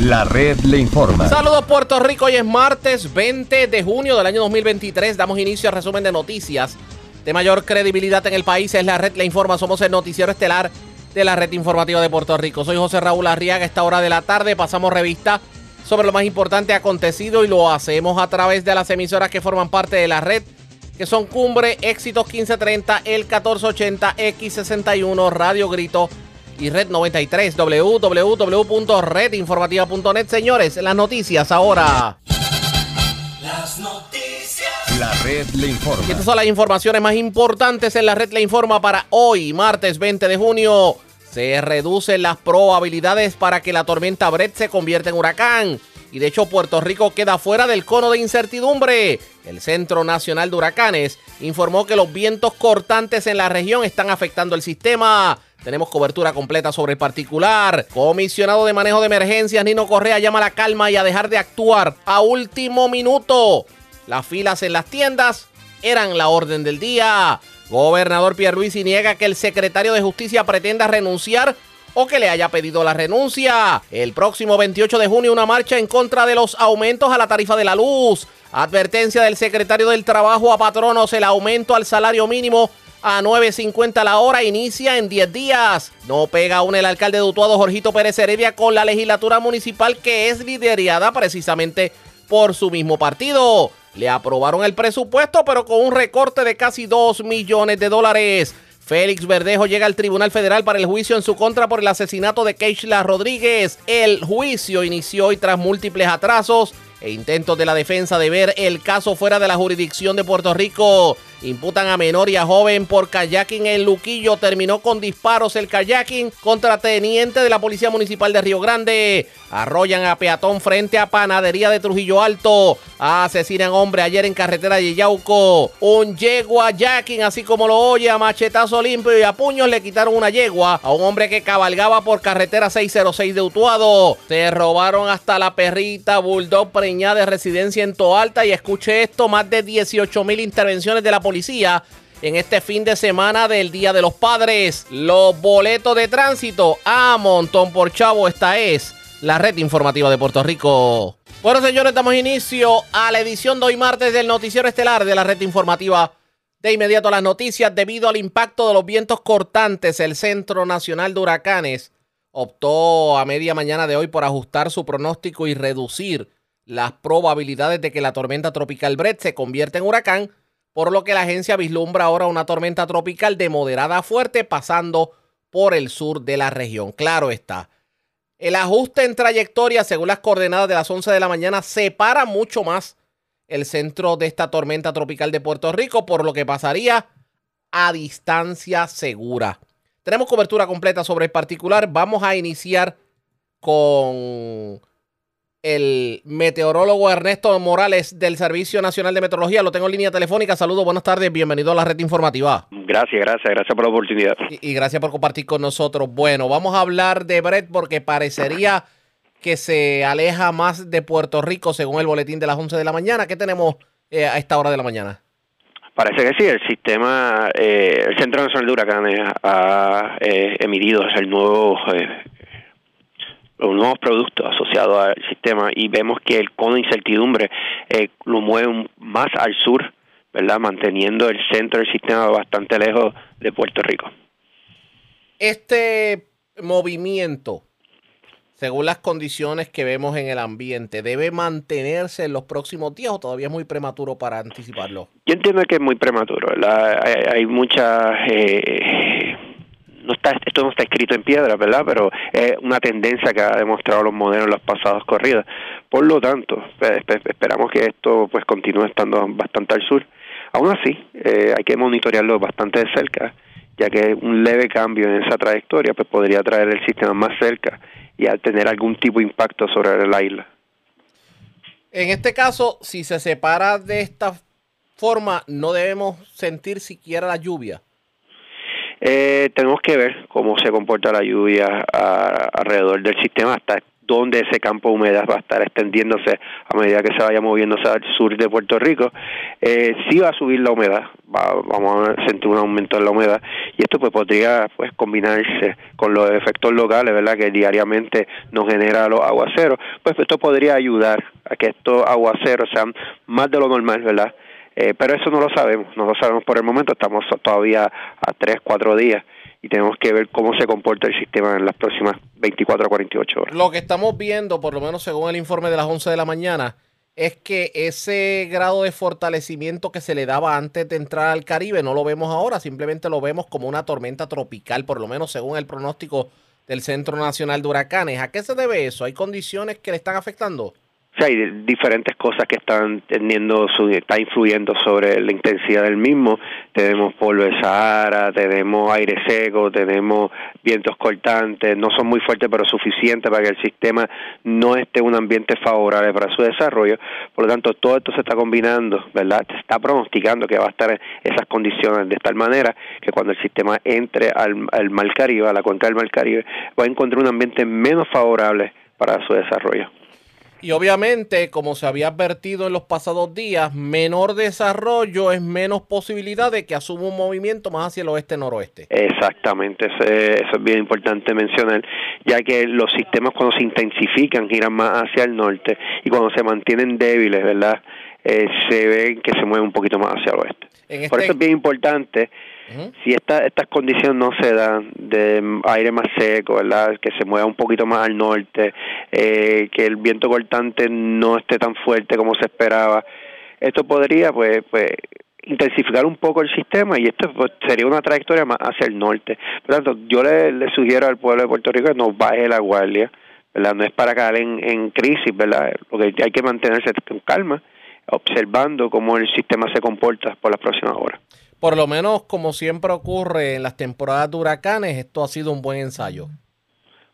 La red le informa. Saludos Puerto Rico, hoy es martes 20 de junio del año 2023. Damos inicio al resumen de noticias de mayor credibilidad en el país. Es la red le informa. Somos el noticiero estelar de la red informativa de Puerto Rico. Soy José Raúl Arriaga. Esta hora de la tarde pasamos revista sobre lo más importante acontecido y lo hacemos a través de las emisoras que forman parte de la red, que son Cumbre, Éxitos 1530, El 1480, X61, Radio Grito y Red 93, www.redinformativa.net. Señores, las noticias ahora. Las noticias. La red le informa. Y estas son las informaciones más importantes en la red le informa para hoy, martes 20 de junio. Se reducen las probabilidades para que la tormenta Brett se convierta en huracán. Y de hecho Puerto Rico queda fuera del cono de incertidumbre. El Centro Nacional de Huracanes informó que los vientos cortantes en la región están afectando el sistema. Tenemos cobertura completa sobre el particular. Comisionado de manejo de emergencias Nino Correa llama a la calma y a dejar de actuar a último minuto. Las filas en las tiendas eran la orden del día. Gobernador Pierluisi niega que el secretario de Justicia pretenda renunciar o que le haya pedido la renuncia. El próximo 28 de junio una marcha en contra de los aumentos a la tarifa de la luz. Advertencia del secretario del Trabajo a patronos, el aumento al salario mínimo a 9.50 la hora inicia en 10 días. No pega aún el alcalde de Utuado, Jorgito Pérez Heredia, con la legislatura municipal que es liderada precisamente por su mismo partido. Le aprobaron el presupuesto, pero con un recorte de casi 2 millones de dólares. Félix Verdejo llega al Tribunal Federal para el juicio en su contra por el asesinato de Keishla Rodríguez. El juicio inició y tras múltiples atrasos e intentos de la defensa de ver el caso fuera de la jurisdicción de Puerto Rico. Imputan a menor y a joven por kayaking en Luquillo. Terminó con disparos el kayaking contra teniente de la Policía Municipal de Río Grande. Arrollan a peatón frente a panadería de Trujillo Alto. Asesinan hombre ayer en carretera de Yauco. Un yegua jacking, así como lo oye, a machetazo limpio y a puños le quitaron una yegua a un hombre que cabalgaba por carretera 606 de Utuado. Se robaron hasta la perrita Bulldog preñada de residencia en Toalta. Y escuche esto: más de 18 mil intervenciones de la policía en este fin de semana del Día de los Padres. Los boletos de tránsito a montón por chavo. Esta es la red informativa de Puerto Rico. Bueno, señores, damos inicio a la edición de hoy martes del Noticiero Estelar de la red informativa. De inmediato a las noticias, debido al impacto de los vientos cortantes, el Centro Nacional de Huracanes optó a media mañana de hoy por ajustar su pronóstico y reducir las probabilidades de que la tormenta tropical Brett se convierta en huracán, por lo que la agencia vislumbra ahora una tormenta tropical de moderada a fuerte pasando por el sur de la región. Claro está. El ajuste en trayectoria, según las coordenadas de las 11 de la mañana, separa mucho más el centro de esta tormenta tropical de Puerto Rico, por lo que pasaría a distancia segura. Tenemos cobertura completa sobre el particular. Vamos a iniciar con el meteorólogo Ernesto Morales del Servicio Nacional de Meteorología. Lo tengo en línea telefónica. Saludos, buenas tardes, bienvenido a la red informativa. Gracias, gracias, gracias por la oportunidad. Y, y gracias por compartir con nosotros. Bueno, vamos a hablar de Brett porque parecería que se aleja más de Puerto Rico según el boletín de las 11 de la mañana. ¿Qué tenemos eh, a esta hora de la mañana? Parece que sí, el sistema, eh, el Centro Nacional de Huracanes ha eh, emitido el nuevo los nuevos productos asociados al sistema y vemos que el cono de incertidumbre eh, lo mueve más al sur, ¿verdad? Manteniendo el centro del sistema bastante lejos de Puerto Rico. Este movimiento, según las condiciones que vemos en el ambiente, debe mantenerse en los próximos días o todavía es muy prematuro para anticiparlo? Yo entiendo que es muy prematuro, ¿verdad? Hay, hay muchas... Eh, no está, esto no está escrito en piedra, ¿verdad? Pero es una tendencia que ha demostrado los modelos en las pasadas corridas. Por lo tanto, esperamos que esto pues continúe estando bastante al sur. Aún así, eh, hay que monitorearlo bastante de cerca, ya que un leve cambio en esa trayectoria pues podría traer el sistema más cerca y al tener algún tipo de impacto sobre la isla. En este caso, si se separa de esta forma, no debemos sentir siquiera la lluvia. Eh, tenemos que ver cómo se comporta la lluvia alrededor del sistema hasta donde ese campo de humedad va a estar extendiéndose a medida que se vaya moviéndose al sur de Puerto Rico, eh, sí va a subir la humedad, vamos a sentir un aumento en la humedad y esto pues podría pues combinarse con los efectos locales, ¿verdad? Que diariamente nos genera los aguaceros, pues esto podría ayudar a que estos aguaceros sean más de lo normal, ¿verdad? Eh, pero eso no lo sabemos, no lo sabemos por el momento, estamos todavía a tres, cuatro días y tenemos que ver cómo se comporta el sistema en las próximas 24 a 48 horas. Lo que estamos viendo, por lo menos según el informe de las 11 de la mañana, es que ese grado de fortalecimiento que se le daba antes de entrar al Caribe no lo vemos ahora, simplemente lo vemos como una tormenta tropical, por lo menos según el pronóstico del Centro Nacional de Huracanes. ¿A qué se debe eso? ¿Hay condiciones que le están afectando? O hay diferentes cosas que están teniendo, su, está influyendo sobre la intensidad del mismo. Tenemos polvo de Sahara, tenemos aire seco, tenemos vientos cortantes, no son muy fuertes pero suficientes para que el sistema no esté en un ambiente favorable para su desarrollo. Por lo tanto, todo esto se está combinando, ¿verdad? Se está pronosticando que va a estar en esas condiciones de tal manera que cuando el sistema entre al, al Mar Caribe, a la cuenca del Mar Caribe, va a encontrar un ambiente menos favorable para su desarrollo. Y obviamente, como se había advertido en los pasados días, menor desarrollo es menos posibilidad de que asuma un movimiento más hacia el oeste-noroeste. Exactamente, eso es, bien importante mencionar, ya que los sistemas cuando se intensifican giran más hacia el norte y cuando se mantienen débiles, ¿verdad? Eh, se ven que se mueven un poquito más hacia el oeste. Por este eso es bien importante si esta, estas condiciones no se dan, de aire más seco, ¿verdad? que se mueva un poquito más al norte, eh, que el viento cortante no esté tan fuerte como se esperaba, esto podría pues, pues intensificar un poco el sistema y esto pues, sería una trayectoria más hacia el norte. Por lo tanto, yo le, sugiero al pueblo de Puerto Rico que no baje la guardia, ¿verdad? No es para caer en, crisis, ¿verdad? Porque hay que mantenerse con calma, observando cómo el sistema se comporta por las próximas horas por lo menos como siempre ocurre en las temporadas de huracanes, esto ha sido un buen ensayo.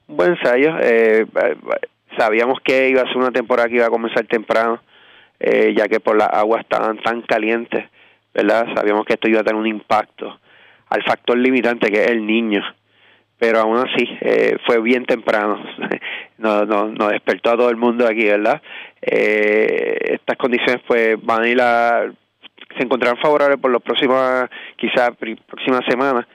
Un buen ensayo. Eh, sabíamos que iba a ser una temporada que iba a comenzar temprano, eh, ya que por las aguas estaban tan calientes, ¿verdad? Sabíamos que esto iba a tener un impacto al factor limitante que es el niño. Pero aún así, eh, fue bien temprano. nos, no, despertó a todo el mundo aquí, ¿verdad? Estas condiciones pues van a ir a se encontrarán favorables por las próximas, quizás próximas semanas.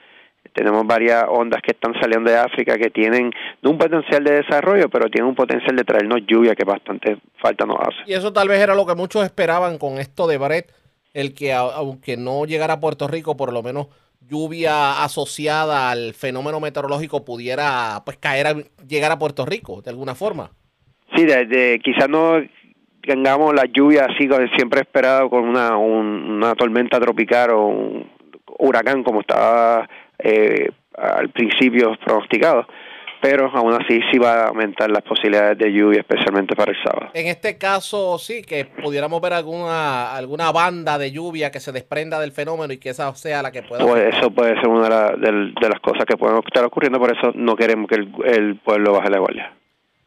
Tenemos varias ondas que están saliendo de África que tienen un potencial de desarrollo, pero tienen un potencial de traernos lluvia que bastante falta nos hace. Y eso tal vez era lo que muchos esperaban con esto de Brett, el que aunque no llegara a Puerto Rico, por lo menos lluvia asociada al fenómeno meteorológico pudiera pues caer a, llegar a Puerto Rico de alguna forma. Sí, de, quizás no tengamos la lluvia así como siempre esperado con una, una tormenta tropical o un huracán como estaba eh, al principio pronosticado pero aún así sí va a aumentar las posibilidades de lluvia, especialmente para el sábado. En este caso sí, que pudiéramos ver alguna alguna banda de lluvia que se desprenda del fenómeno y que esa sea la que pueda... Pues eso puede ser una de, las cosas que pueden estar ocurriendo, por eso no queremos que el, el pueblo baje la guardia.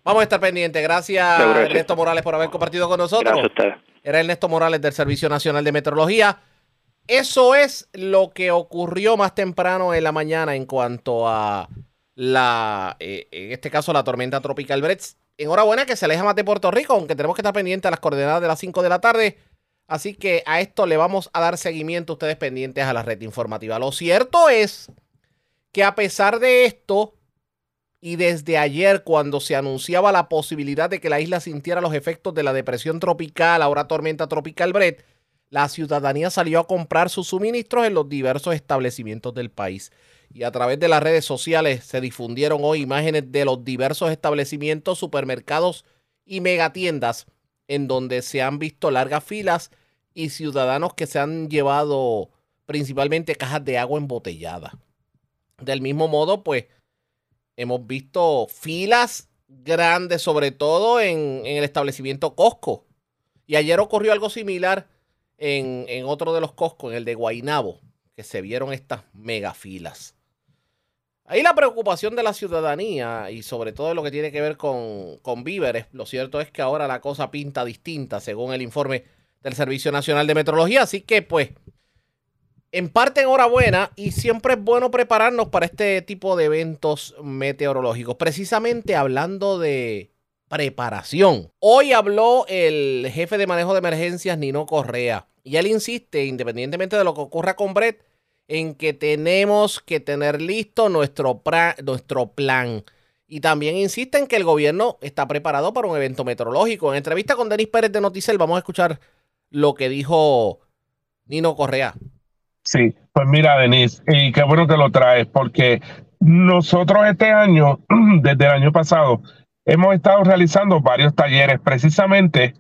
Vamos a estar pendientes. Gracias, Ernesto Morales, por haber compartido con nosotros. Gracias a usted. Era Ernesto Morales del Servicio Nacional de Meteorología. Eso es lo que ocurrió más temprano en la mañana en cuanto a la, eh, en este caso, la tormenta tropical Brett. Enhorabuena que se aleja más de Puerto Rico, aunque tenemos que estar pendientes a las coordenadas de las 5 de la tarde. Así que a esto le vamos a dar seguimiento ustedes pendientes a la red informativa. Lo cierto es que a pesar de esto, y desde ayer, cuando se anunciaba la posibilidad de que la isla sintiera los efectos de la depresión tropical, ahora tormenta tropical Brett, la ciudadanía salió a comprar sus suministros en los diversos establecimientos del país. Y a través de las redes sociales se difundieron hoy imágenes de los diversos establecimientos, supermercados y megatiendas en donde se han visto largas filas y ciudadanos que se han llevado principalmente cajas de agua embotellada. Del mismo modo, pues hemos visto filas grandes, sobre todo en, el establecimiento Costco. Y ayer ocurrió algo similar en, otro de los Costco, en el de Guainabo, que se vieron estas mega filas. Ahí la preocupación de la ciudadanía y sobre todo lo que tiene que ver con, con víveres. Lo cierto es que ahora la cosa pinta distinta según el informe del Servicio Nacional de Metrología. Así que pues en parte enhorabuena y siempre es bueno prepararnos para este tipo de eventos meteorológicos. Precisamente hablando de preparación. Hoy habló el jefe de manejo de emergencias, Nino Correa, y él insiste, independientemente de lo que ocurra con Brett, en que tenemos que tener listo nuestro, nuestro plan. Y también insiste en que el gobierno está preparado para un evento meteorológico. En entrevista con Denis Pérez de Noticel, vamos a escuchar lo que dijo Nino Correa. Sí, pues mira, Denis, y qué bueno que lo traes, porque nosotros este año, desde el año pasado, hemos estado realizando varios talleres precisamente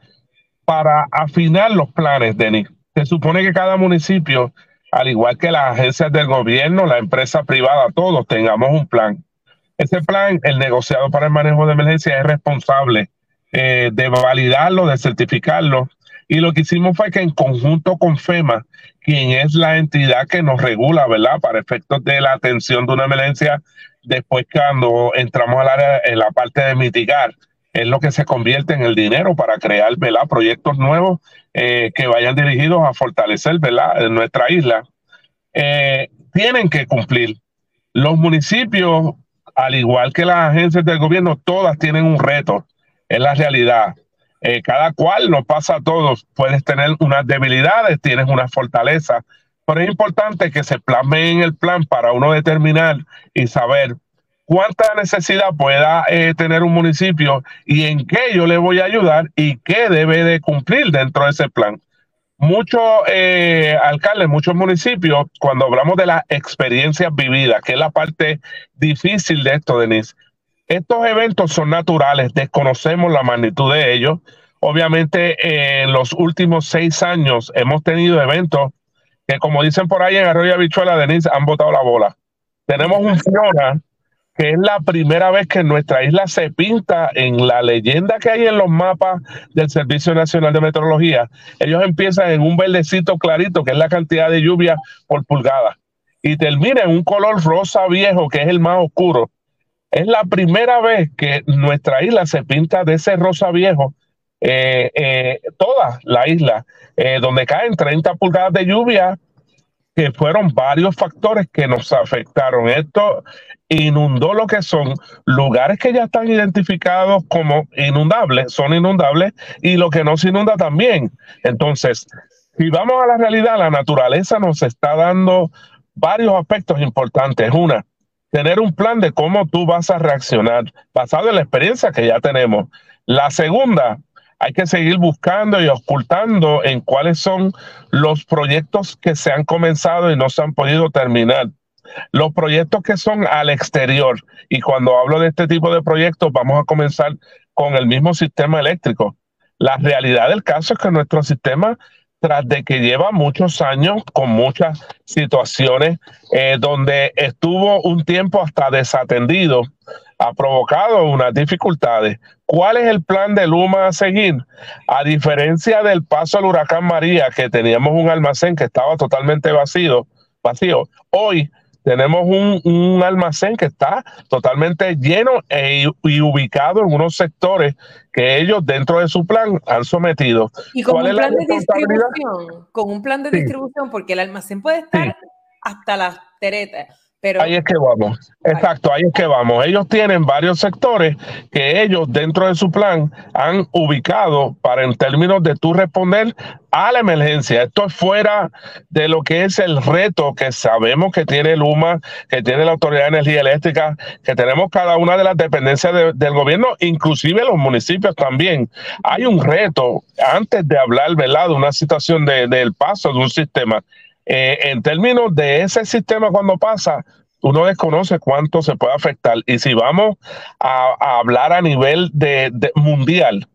para afinar los planes, Denis. Se supone que cada municipio, al igual que las agencias del gobierno, la empresa privada, todos tengamos un plan. Ese plan, el negociado para el manejo de emergencia, es responsable eh, de validarlo, de certificarlo. Y lo que hicimos fue que en conjunto con FEMA, quien es la entidad que nos regula, ¿verdad? Para efectos de la atención de una emergencia después cuando entramos al área en la parte de mitigar, es lo que se convierte en el dinero para crear ¿verdad? proyectos nuevos eh, que vayan dirigidos a fortalecer ¿verdad? nuestra isla. Eh, tienen que cumplir. Los municipios, al igual que las agencias del gobierno, todas tienen un reto. Es la realidad. Eh, cada cual nos pasa a todos. Puedes tener unas debilidades, tienes una fortaleza, pero es importante que se plasme en el plan para uno determinar y saber cuánta necesidad pueda eh, tener un municipio y en qué yo le voy a ayudar y qué debe de cumplir dentro de ese plan. Muchos eh, alcaldes, muchos municipios, cuando hablamos de las experiencias vividas, que es la parte difícil de esto, Denise, estos eventos son naturales, desconocemos la magnitud de ellos. Obviamente, en los últimos seis años hemos tenido eventos que como dicen por ahí en Arroyo Habichuela, Denise, han botado la bola. Tenemos un Fiona, que es la primera vez que nuestra isla se pinta en la leyenda que hay en los mapas del Servicio Nacional de Meteorología. Ellos empiezan en un verdecito clarito, que es la cantidad de lluvia por pulgada, y termina en un color rosa viejo, que es el más oscuro. Es la primera vez que nuestra isla se pinta de ese rosa viejo eh, eh, toda la isla, eh, donde caen 30 pulgadas de lluvia, que fueron varios factores que nos afectaron. Esto inundó lo que son lugares que ya están identificados como inundables, son inundables, y lo que no se inunda también. Entonces, si vamos a la realidad, la naturaleza nos está dando varios aspectos importantes. Una, tener un plan de cómo tú vas a reaccionar basado en la experiencia que ya tenemos. La segunda, hay que seguir buscando y ocultando en cuáles son los proyectos que se han comenzado y no se han podido terminar. Los proyectos que son al exterior. Y cuando hablo de este tipo de proyectos, vamos a comenzar con el mismo sistema eléctrico. La realidad del caso es que nuestro sistema, tras de que lleva muchos años con muchas situaciones eh, donde estuvo un tiempo hasta desatendido, ha provocado unas dificultades. ¿Cuál es el plan de Luma a seguir? A diferencia del paso al huracán María, que teníamos un almacén que estaba totalmente vacío, vacío, hoy tenemos un, almacén que está totalmente lleno e, y ubicado en unos sectores que ellos dentro de su plan han sometido. Y con un plan de distribución, con un plan de distribución, porque el almacén puede estar hasta las teretas ahí es que vamos. Exacto, ahí es que vamos. Ellos tienen varios sectores que ellos dentro de su plan han ubicado para en términos de tú responder a la emergencia. Esto es fuera de lo que es el reto que sabemos que tiene Luma, que tiene la Autoridad de Energía Eléctrica, que tenemos cada una de las dependencias del gobierno, inclusive los municipios también. Hay un reto antes de hablar, ¿verdad?, de una situación del paso de un sistema eh, en términos de ese sistema cuando pasa, uno desconoce cuánto se puede afectar. Y si vamos a, hablar a nivel de, mundial,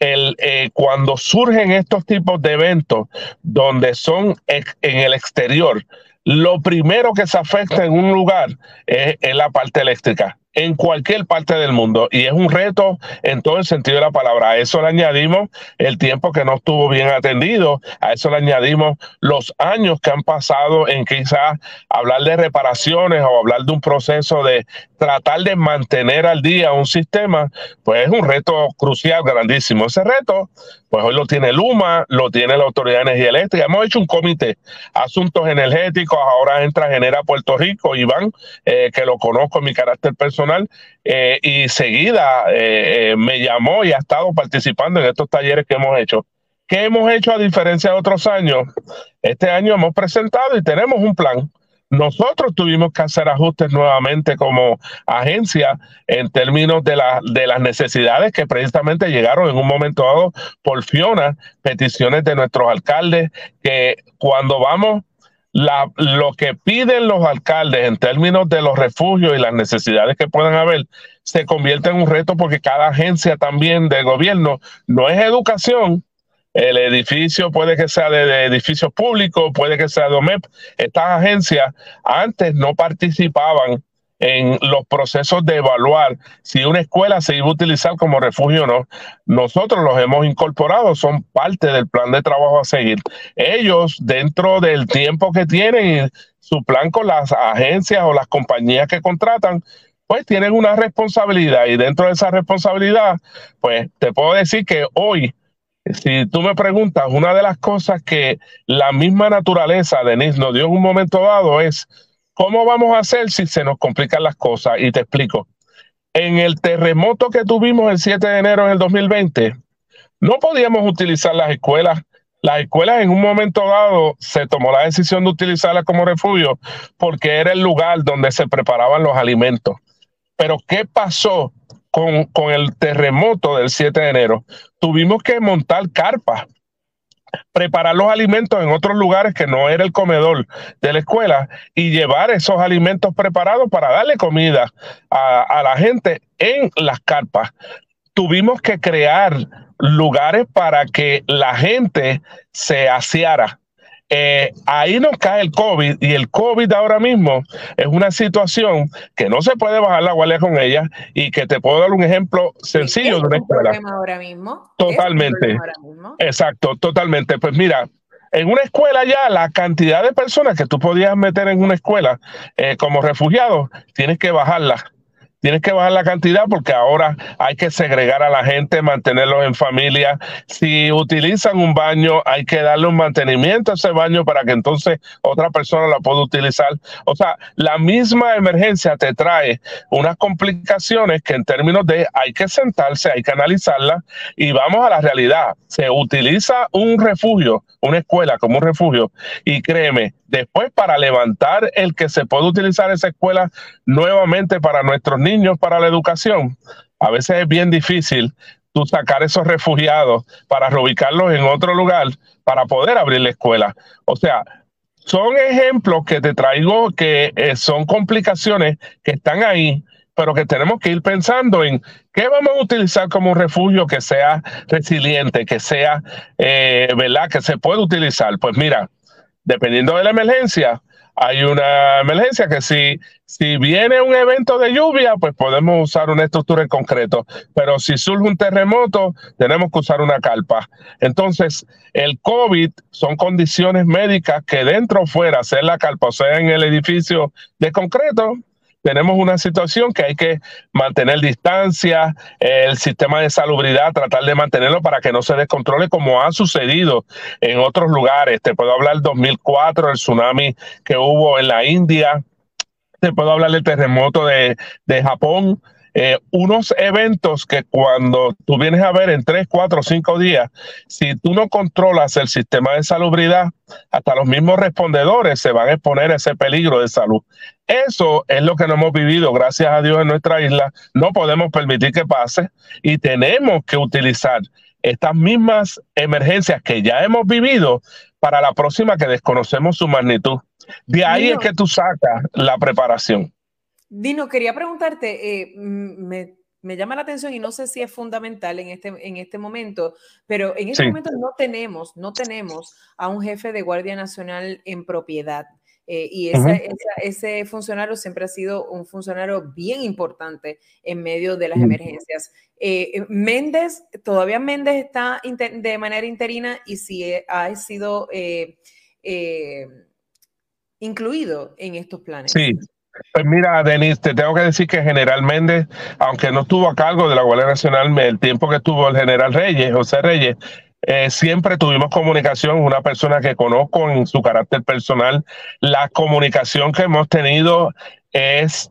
el, eh, cuando surgen estos tipos de eventos donde son en el exterior, lo primero que se afecta en un lugar es la parte eléctrica en cualquier parte del mundo y es un reto en todo el sentido de la palabra. A eso le añadimos el tiempo que no estuvo bien atendido, a eso le añadimos los años que han pasado en quizás hablar de reparaciones o hablar de un proceso de tratar de mantener al día un sistema, pues es un reto crucial, grandísimo. Ese reto, pues hoy lo tiene Luma, lo tiene la Autoridad de Energía Eléctrica. Hemos hecho un comité, asuntos energéticos, ahora entra Genera Puerto Rico, Iván, eh, que lo conozco en mi carácter personal eh, y seguida eh, me llamó y ha estado participando en estos talleres que hemos hecho. ¿Qué hemos hecho a diferencia de otros años? Este año hemos presentado y tenemos un plan. Nosotros tuvimos que hacer ajustes nuevamente como agencia en términos de, la, de las necesidades que precisamente llegaron en un momento dado por Fiona, peticiones de nuestros alcaldes, que cuando vamos la, lo que piden los alcaldes en términos de los refugios y las necesidades que puedan haber se convierte en un reto porque cada agencia también de gobierno no es educación. El edificio puede que sea de, de edificios públicos, puede que sea de OMEP. Estas agencias antes no participaban en los procesos de evaluar si una escuela se iba a utilizar como refugio o no. Nosotros los hemos incorporado, son parte del plan de trabajo a seguir. Ellos, dentro del tiempo que tienen, su plan con las agencias o las compañías que contratan, pues tienen una responsabilidad y dentro de esa responsabilidad, pues te puedo decir que hoy, si tú me preguntas, una de las cosas que la misma naturaleza, Denise, nos dio en un momento dado es ¿Cómo vamos a hacer si se nos complican las cosas? Y te explico. En el terremoto que tuvimos el 7 de enero del 2020, no podíamos utilizar las escuelas. Las escuelas en un momento dado se tomó la decisión de utilizarlas como refugio porque era el lugar donde se preparaban los alimentos. Pero ¿qué pasó con, con el terremoto del 7 de enero? Tuvimos que montar carpas preparar los alimentos en otros lugares que no era el comedor de la escuela y llevar esos alimentos preparados para darle comida a, la gente en las carpas. Tuvimos que crear lugares para que la gente se aseara eh, ahí nos cae el COVID y el COVID ahora mismo es una situación que no se puede bajar la guardia con ella y que te puedo dar un ejemplo sencillo de una escuela. ahora mismo. Totalmente. Exacto, totalmente. Pues mira, en una escuela ya la cantidad de personas que tú podías meter en una escuela eh, como refugiados, tienes que bajarla Tienes que bajar la cantidad porque ahora hay que segregar a la gente, mantenerlos en familia. Si utilizan un baño, hay que darle un mantenimiento a ese baño para que entonces otra persona la pueda utilizar. O sea, la misma emergencia te trae unas complicaciones que en términos de hay que sentarse, hay que analizarla y vamos a la realidad. Se utiliza un refugio, una escuela como un refugio y créeme, después para levantar el que se pueda utilizar esa escuela nuevamente para nuestros niños, para la educación, a veces es bien difícil tú sacar esos refugiados para reubicarlos en otro lugar para poder abrir la escuela. O sea, son ejemplos que te traigo que eh, son complicaciones que están ahí, pero que tenemos que ir pensando en qué vamos a utilizar como un refugio que sea resiliente, que sea, eh, ¿verdad? Que se pueda utilizar. Pues mira, dependiendo de la emergencia, hay una emergencia que si, si viene un evento de lluvia, pues podemos usar una estructura en concreto. Pero si surge un terremoto, tenemos que usar una carpa. Entonces, el COVID son condiciones médicas que dentro o fuera, sea la carpa o sea en el edificio de concreto, tenemos una situación que hay que mantener distancia, el sistema de salubridad, tratar de mantenerlo para que no se descontrole como ha sucedido en otros lugares. Te puedo hablar del 2004, el tsunami que hubo en la India, te puedo hablar del terremoto de, de Japón, eh, unos eventos que cuando tú vienes a ver en tres, cuatro, cinco días, si tú no controlas el sistema de salubridad, hasta los mismos respondedores se van a exponer a ese peligro de salud. Eso es lo que no hemos vivido, gracias a Dios, en nuestra isla. No podemos permitir que pase y tenemos que utilizar estas mismas emergencias que ya hemos vivido para la próxima que desconocemos su magnitud. De ahí es que tú sacas la preparación. Dino, quería preguntarte, eh, me, llama la atención y no sé si es fundamental en este, en este momento, pero en este momento no tenemos, no tenemos a un jefe de Guardia Nacional en propiedad. Eh, y ese funcionario siempre ha sido un funcionario bien importante en medio de las emergencias. Eh, Méndez, todavía Méndez está de manera interina y si ha sido incluido en estos planes. Sí, pues mira, Denis, te tengo que decir que General Méndez, aunque no estuvo a cargo de la Guardia Nacional el tiempo que estuvo el general Reyes, José Reyes, eh, siempre tuvimos comunicación, una persona que conozco en su carácter personal. La comunicación que hemos tenido es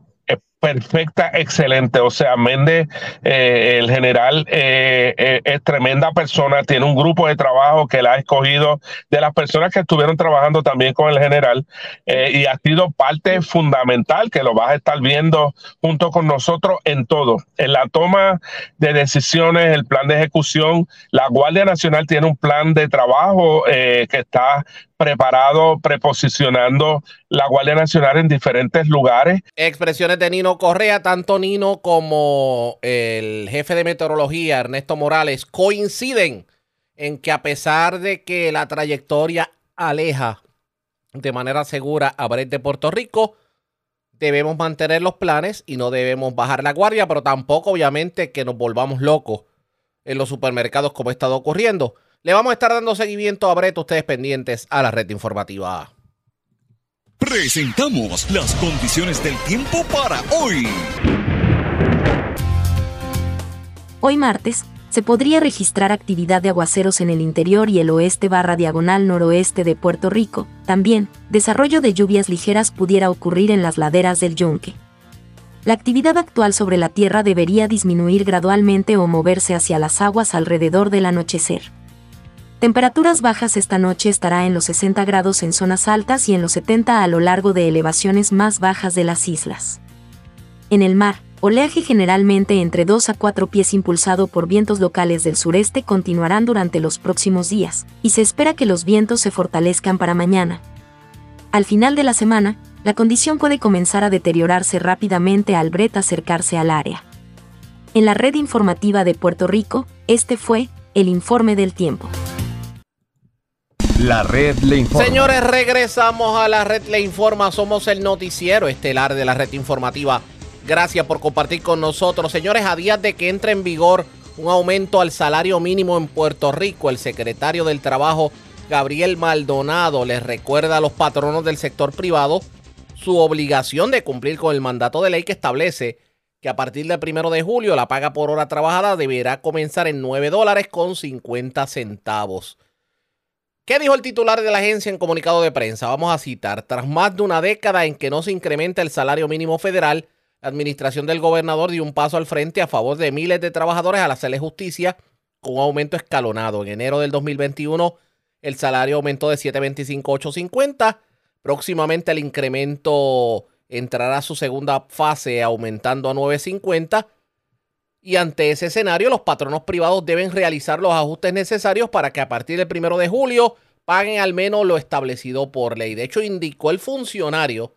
perfecta, excelente. O sea, Méndez, eh, el general, eh, eh, es tremenda persona, tiene un grupo de trabajo que la ha escogido de las personas que estuvieron trabajando también con el general y ha sido parte fundamental que lo vas a estar viendo junto con nosotros en todo, en la toma de decisiones, el plan de ejecución. La Guardia Nacional tiene un plan de trabajo que está preparado, preposicionando la Guardia Nacional en diferentes lugares. Expresiones de Nino Correa, tanto Nino como el jefe de meteorología, Ernesto Morales, coinciden en que a pesar de que la trayectoria aleja de manera segura a Brett de Puerto Rico, debemos mantener los planes y no debemos bajar la guardia, pero tampoco obviamente que nos volvamos locos en los supermercados como ha estado ocurriendo. Le vamos a estar dando seguimiento a Brett, ustedes pendientes a la red informativa. Presentamos las condiciones del tiempo para hoy. Hoy martes, se podría registrar actividad de aguaceros en el interior y el oeste barra diagonal noroeste de Puerto Rico. También, desarrollo de lluvias ligeras pudiera ocurrir en las laderas del Yunque. La actividad actual sobre la Tierra debería disminuir gradualmente o moverse hacia las aguas alrededor del anochecer. Temperaturas bajas esta noche estará en los 60 grados en zonas altas y en los 70 a lo largo de elevaciones más bajas de las islas. En el mar, oleaje generalmente entre 2 a 4 pies impulsado por vientos locales del sureste continuarán durante los próximos días, y se espera que los vientos se fortalezcan para mañana. Al final de la semana, la condición puede comenzar a deteriorarse rápidamente al Bret acercarse al área. En la red informativa de Puerto Rico, este fue el informe del tiempo. La red le informa. Señores, regresamos a la red le informa. Somos el noticiero estelar de la red informativa. Gracias por compartir con nosotros. Señores, a días de que entre en vigor un aumento al salario mínimo en Puerto Rico, el secretario del Trabajo, Gabriel Maldonado, les recuerda a los patronos del sector privado su obligación de cumplir con el mandato de ley que establece que a partir del primero de julio la paga por hora trabajada deberá comenzar en 9 dólares con 50 centavos. ¿Qué dijo el titular de la agencia en comunicado de prensa? Vamos a citar. Tras más de una década en que no se incrementa el salario mínimo federal, la administración del gobernador dio un paso al frente a favor de miles de trabajadores al hacerle justicia con un aumento escalonado. En enero del 2021 el salario aumentó de 7.25 a 8.50. Próximamente el incremento entrará a su segunda fase aumentando a 9.50. Y ante ese escenario, los patronos privados deben realizar los ajustes necesarios para que a partir del primero de julio paguen al menos lo establecido por ley. De hecho, indicó el funcionario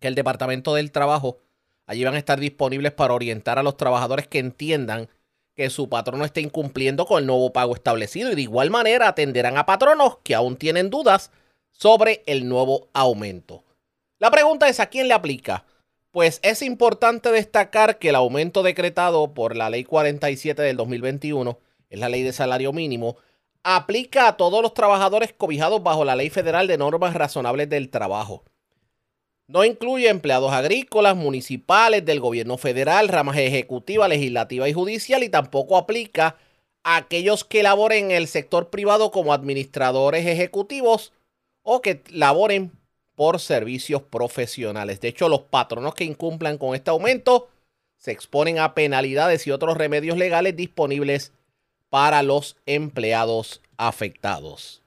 que el Departamento del Trabajo allí van a estar disponibles para orientar a los trabajadores que entiendan que su patrono esté incumpliendo con el nuevo pago establecido y de igual manera atenderán a patronos que aún tienen dudas sobre el nuevo aumento. La pregunta es a quién le aplica. Pues es importante destacar que el aumento decretado por la Ley 47 del 2021, es la ley de salario mínimo, aplica a todos los trabajadores cobijados bajo la Ley Federal de Normas Razonables del Trabajo. No incluye empleados agrícolas, municipales, del gobierno federal, ramas ejecutiva, legislativa y judicial y tampoco aplica a aquellos que laboren en el sector privado como administradores ejecutivos o que laboren por servicios profesionales. De hecho, los patronos que incumplan con este aumento se exponen a penalidades y otros remedios legales disponibles para los empleados afectados.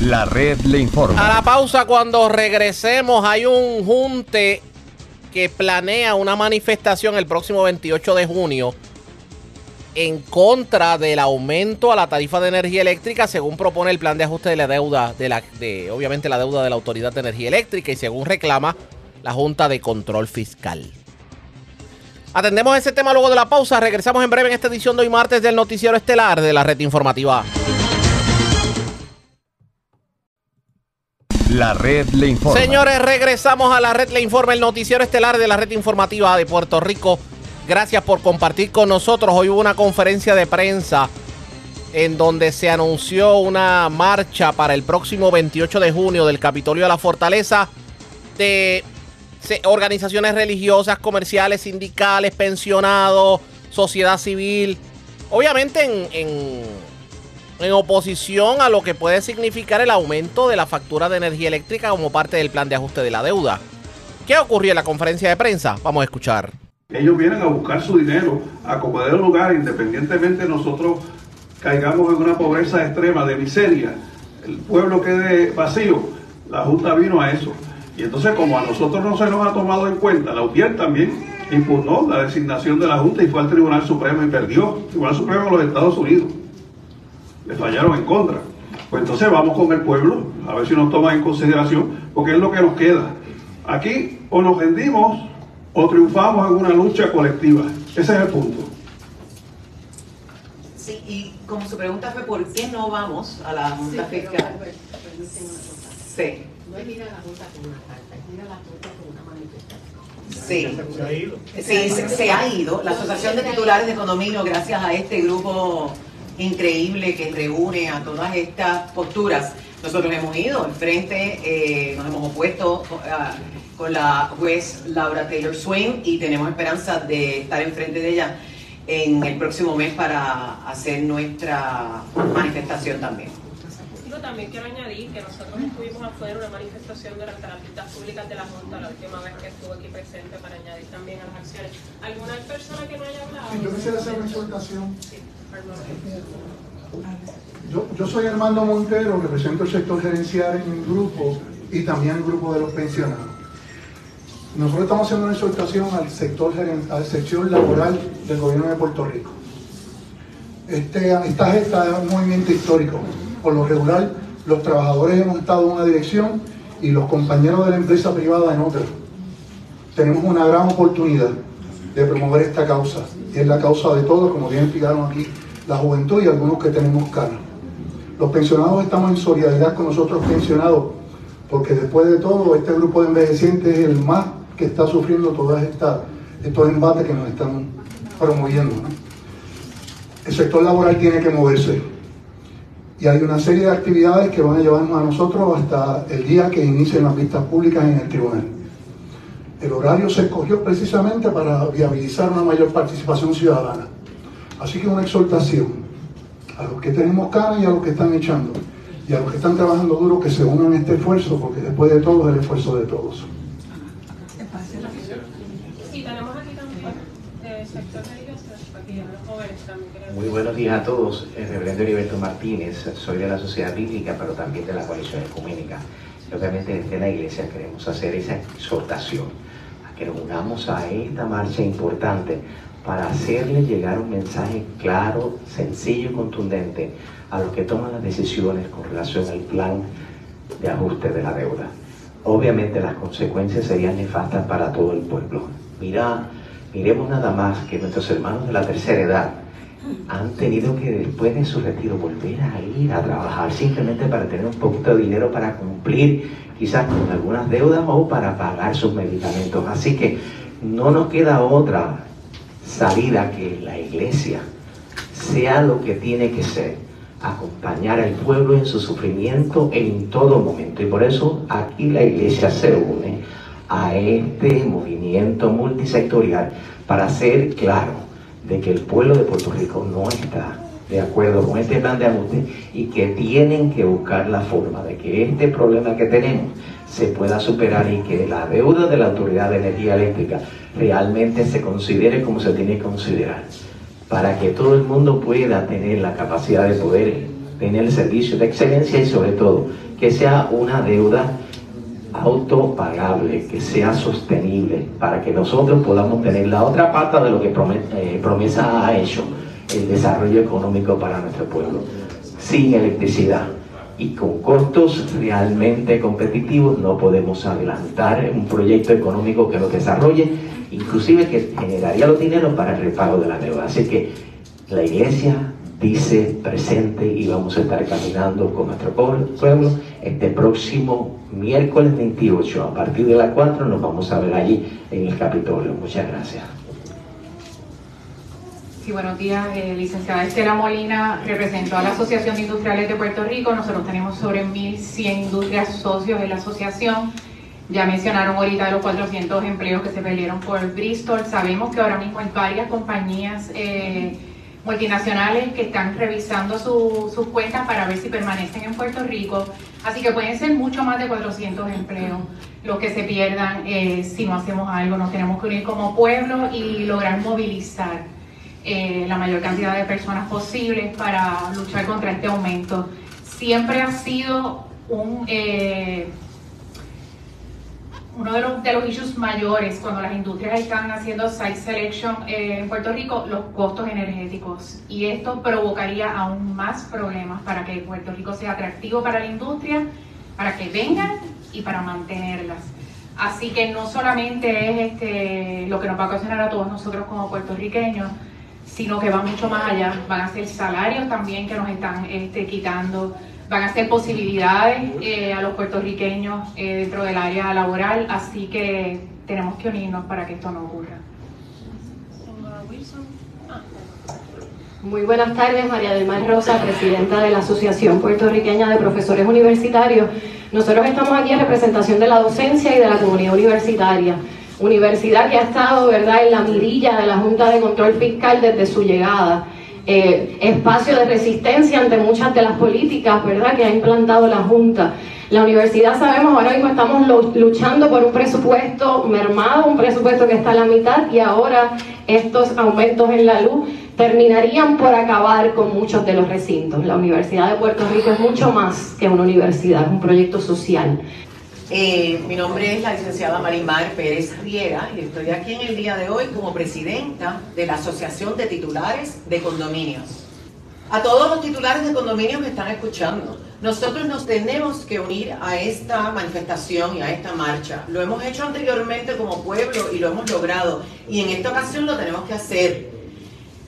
La red le informa. A la pausa cuando regresemos hay un junte que planea una manifestación el próximo 28 de junio en contra del aumento a la tarifa de energía eléctrica según propone el plan de ajuste de la deuda de la de obviamente la deuda de la Autoridad de Energía Eléctrica y según reclama la Junta de Control Fiscal. Atendemos ese tema luego de la pausa, regresamos en breve en esta edición de hoy martes del noticiero estelar de la red informativa. La red le informa. Señores, regresamos a la red le informa, el noticiero estelar de la red informativa de Puerto Rico. Gracias por compartir con nosotros. Hoy hubo una conferencia de prensa en donde se anunció una marcha para el próximo 28 de junio del Capitolio de la Fortaleza de organizaciones religiosas, comerciales, sindicales, pensionados, sociedad civil. Obviamente en, en, en, oposición a lo que puede significar el aumento de la factura de energía eléctrica como parte del plan de ajuste de la deuda. ¿Qué ocurrió en la conferencia de prensa? Vamos a escuchar. Ellos vienen a buscar su dinero a como de lugar, independientemente nosotros caigamos en una pobreza extrema de miseria, el pueblo quede vacío. La Junta vino a eso. Y entonces como a nosotros no se nos ha tomado en cuenta, la UTIER también impugnó la designación de la Junta y fue al Tribunal Supremo y perdió. El Tribunal Supremo de los Estados Unidos. Le fallaron en contra. Pues entonces vamos con el pueblo, a ver si nos toman en consideración, porque es lo que nos queda. Aquí o nos rendimos o triunfamos en una lucha colectiva. Ese es el punto. Sí, y como su pregunta fue por qué no vamos a la Junta Fiscal. Sí. No es ir a la Junta con una carta, es ir a la Junta con una manifestación. Sí, se ha ido. Sí, se, ha ido. La Asociación de Titulares de Condominio, gracias a este grupo increíble que reúne a todas estas posturas, nosotros hemos ido al frente, eh, nos hemos opuesto a, con la juez Laura Taylor Swain y tenemos esperanza de estar enfrente de ella en el próximo mes para hacer nuestra manifestación también. Yo también quiero añadir que nosotros estuvimos afuera una manifestación durante las vistas públicas de la Junta la última vez que estuvo aquí presente para añadir también a las acciones. ¿Alguna persona que no haya hablado? yo quisiera hacer una exhortación. Yo, soy Armando Montero, represento el sector gerencial en mi grupo y también el grupo de los pensionados. Nosotros estamos haciendo una exhortación al sector, a la laboral del gobierno de Puerto Rico. Este, esta gesta es un movimiento histórico. Por lo regular, los trabajadores hemos estado en una dirección y los compañeros de la empresa privada en otra. Tenemos una gran oportunidad de promover esta causa. Y es la causa de todos, como bien explicaron aquí, la juventud y algunos que tenemos cara. Los pensionados estamos en solidaridad con nosotros pensionados, porque después de todo, este grupo de envejecientes es el más que está sufriendo todas estas estos embates que nos están promoviendo. El sector laboral tiene que moverse. Y hay una serie de actividades que van a llevarnos a nosotros hasta el día que inicien las vistas públicas en el tribunal. El horario se escogió precisamente para viabilizar una mayor participación ciudadana. Así que una exhortación a los que tenemos cara y a los que están echando, y a los que están trabajando duro que se unan a este esfuerzo, porque después de todo es el esfuerzo de todos. Muy buenos días a todos. El reverendo Heriberto Martínez, soy de la Sociedad Bíblica, pero también de la Coalición Ecuménica. Y obviamente desde la Iglesia queremos hacer esa exhortación a que nos unamos a esta marcha importante para hacerle llegar un mensaje claro, sencillo y contundente a los que toman las decisiones con relación al plan de ajuste de la deuda. Obviamente las consecuencias serían nefastas para todo el pueblo. Mira, miremos nada más que nuestros hermanos de la tercera edad han tenido que después de su retiro volver a ir a trabajar simplemente para tener un poquito de dinero para cumplir quizás con algunas deudas o para pagar sus medicamentos. Así que no nos queda otra salida que la iglesia sea lo que tiene que ser, acompañar al pueblo en su sufrimiento en todo momento. Y por eso aquí la iglesia se une a este movimiento multisectorial para ser claro de que el pueblo de Puerto Rico no está de acuerdo con este plan de ajuste y que tienen que buscar la forma de que este problema que tenemos se pueda superar y que la deuda de la Autoridad de Energía Eléctrica realmente se considere como se tiene que considerar, para que todo el mundo pueda tener la capacidad de poder tener el servicio de excelencia y sobre todo que sea una deuda autopagable, que sea sostenible, para que nosotros podamos tener la otra pata de lo que eh, promesa ha hecho, el desarrollo económico para nuestro pueblo. Sin electricidad y con costos realmente competitivos no podemos adelantar un proyecto económico que lo desarrolle, inclusive que generaría los dineros para el repago de la deuda. Así que la iglesia dice presente y vamos a estar caminando con nuestro pueblo este próximo miércoles 28 a partir de las 4 nos vamos a ver allí en el Capitolio. Muchas gracias. Sí, buenos días, eh, licenciada Estela Molina, representó a la Asociación de Industriales de Puerto Rico. Nosotros tenemos sobre 1.100 industrias socios en la asociación. Ya mencionaron ahorita los 400 empleos que se perdieron por Bristol. Sabemos que ahora mismo hay varias compañías eh, multinacionales que están revisando sus cuentas para ver si permanecen en Puerto Rico. Así que pueden ser mucho más de 400 empleos los que se pierdan eh, si no hacemos algo. Nos tenemos que unir como pueblo y lograr movilizar eh, la mayor cantidad de personas posibles para luchar contra este aumento. Siempre ha sido un... Eh, uno de los, de los issues mayores cuando las industrias están haciendo site selection eh, en Puerto Rico, los costos energéticos. Y esto provocaría aún más problemas para que Puerto Rico sea atractivo para la industria, para que vengan y para mantenerlas. Así que no solamente es este, lo que nos va a ocasionar a todos nosotros como puertorriqueños, sino que va mucho más allá. Van a ser salarios también que nos están este, quitando van a ser posibilidades eh, a los puertorriqueños eh, dentro del área laboral, así que tenemos que unirnos para que esto no ocurra. Muy buenas tardes, María del Mar Rosa, presidenta de la Asociación Puertorriqueña de Profesores Universitarios. Nosotros estamos aquí en representación de la docencia y de la comunidad universitaria. Universidad que ha estado ¿verdad? en la mirilla de la Junta de Control Fiscal desde su llegada. Eh, espacio de resistencia ante muchas de las políticas ¿verdad? que ha implantado la Junta. La universidad, sabemos, ahora mismo estamos luchando por un presupuesto mermado, un presupuesto que está a la mitad y ahora estos aumentos en la luz terminarían por acabar con muchos de los recintos. La Universidad de Puerto Rico es mucho más que una universidad, es un proyecto social. Eh, mi nombre es la licenciada Marimar Pérez Riera y estoy aquí en el día de hoy como presidenta de la Asociación de Titulares de Condominios. A todos los titulares de condominios que están escuchando, nosotros nos tenemos que unir a esta manifestación y a esta marcha. Lo hemos hecho anteriormente como pueblo y lo hemos logrado y en esta ocasión lo tenemos que hacer.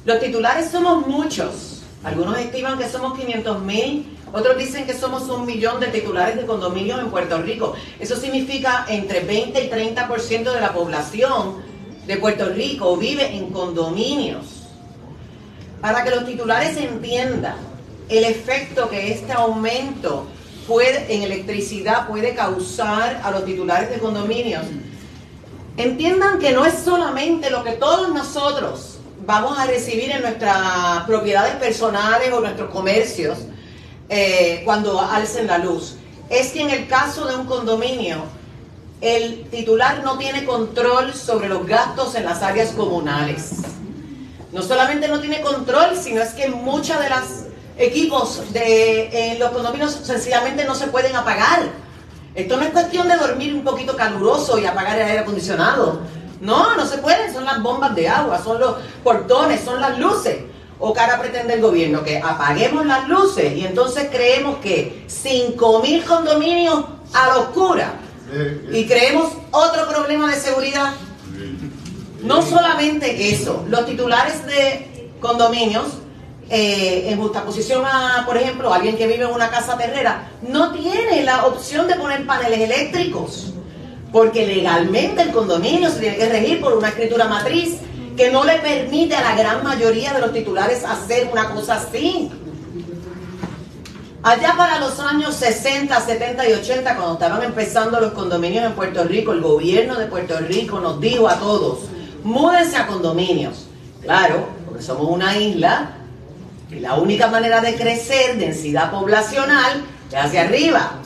Los titulares somos muchos. Algunos estiman que somos 500 mil, otros dicen que somos un millón de titulares de condominios en Puerto Rico. Eso significa entre 20 y 30% de la población de Puerto Rico vive en condominios. Para que los titulares entiendan el efecto que este aumento en electricidad puede causar a los titulares de condominios, entiendan que no es solamente lo que todos nosotros vamos a recibir en nuestras propiedades personales o nuestros comercios, eh, cuando alcen la luz. Es que en el caso de un condominio, el titular no tiene control sobre los gastos en las áreas comunales. No solamente no tiene control, sino es que muchos de los equipos de los condominios sencillamente no se pueden apagar. Esto no es cuestión de dormir un poquito caluroso y apagar el aire acondicionado. No, no se pueden, son las bombas de agua, son los portones, son las luces. ¿O cara pretende el gobierno? Que apaguemos las luces y entonces creemos que 5.000 condominios a la oscura y creemos otro problema de seguridad. No solamente eso, los titulares de condominios, eh, en justaposición a, por ejemplo, alguien que vive en una casa terrera, no tiene la opción de poner paneles eléctricos, porque legalmente el condominio se tiene que regir por una escritura matriz que no le permite a la gran mayoría de los titulares hacer una cosa así. Allá para los años 60, 70 y 80, cuando estaban empezando los condominios en Puerto Rico, el gobierno de Puerto Rico nos dijo a todos, múdense a condominios. Claro, porque somos una isla y la única manera de crecer densidad poblacional es hacia arriba.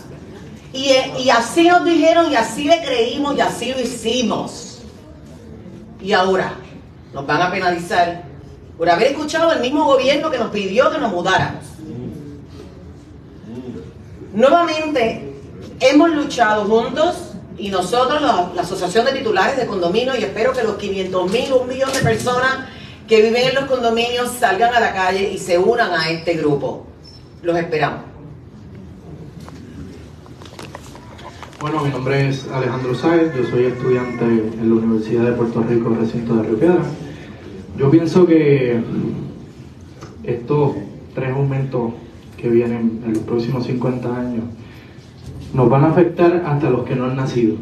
Y, y así nos dijeron y así le creímos y así lo hicimos. Y ahora, nos van a penalizar por haber escuchado al mismo gobierno que nos pidió que nos mudáramos. Nuevamente, hemos luchado juntos y nosotros, la, Asociación de Titulares de Condominios, y espero que los 500 mil, un millón de personas que viven en los condominios salgan a la calle y se unan a este grupo. Los esperamos. Bueno, mi nombre es Alejandro Sáez, yo soy estudiante en la Universidad de Puerto Rico, recinto de Río Piedra. Yo pienso que estos tres aumentos que vienen en los próximos 50 años nos van a afectar hasta los que no han nacido.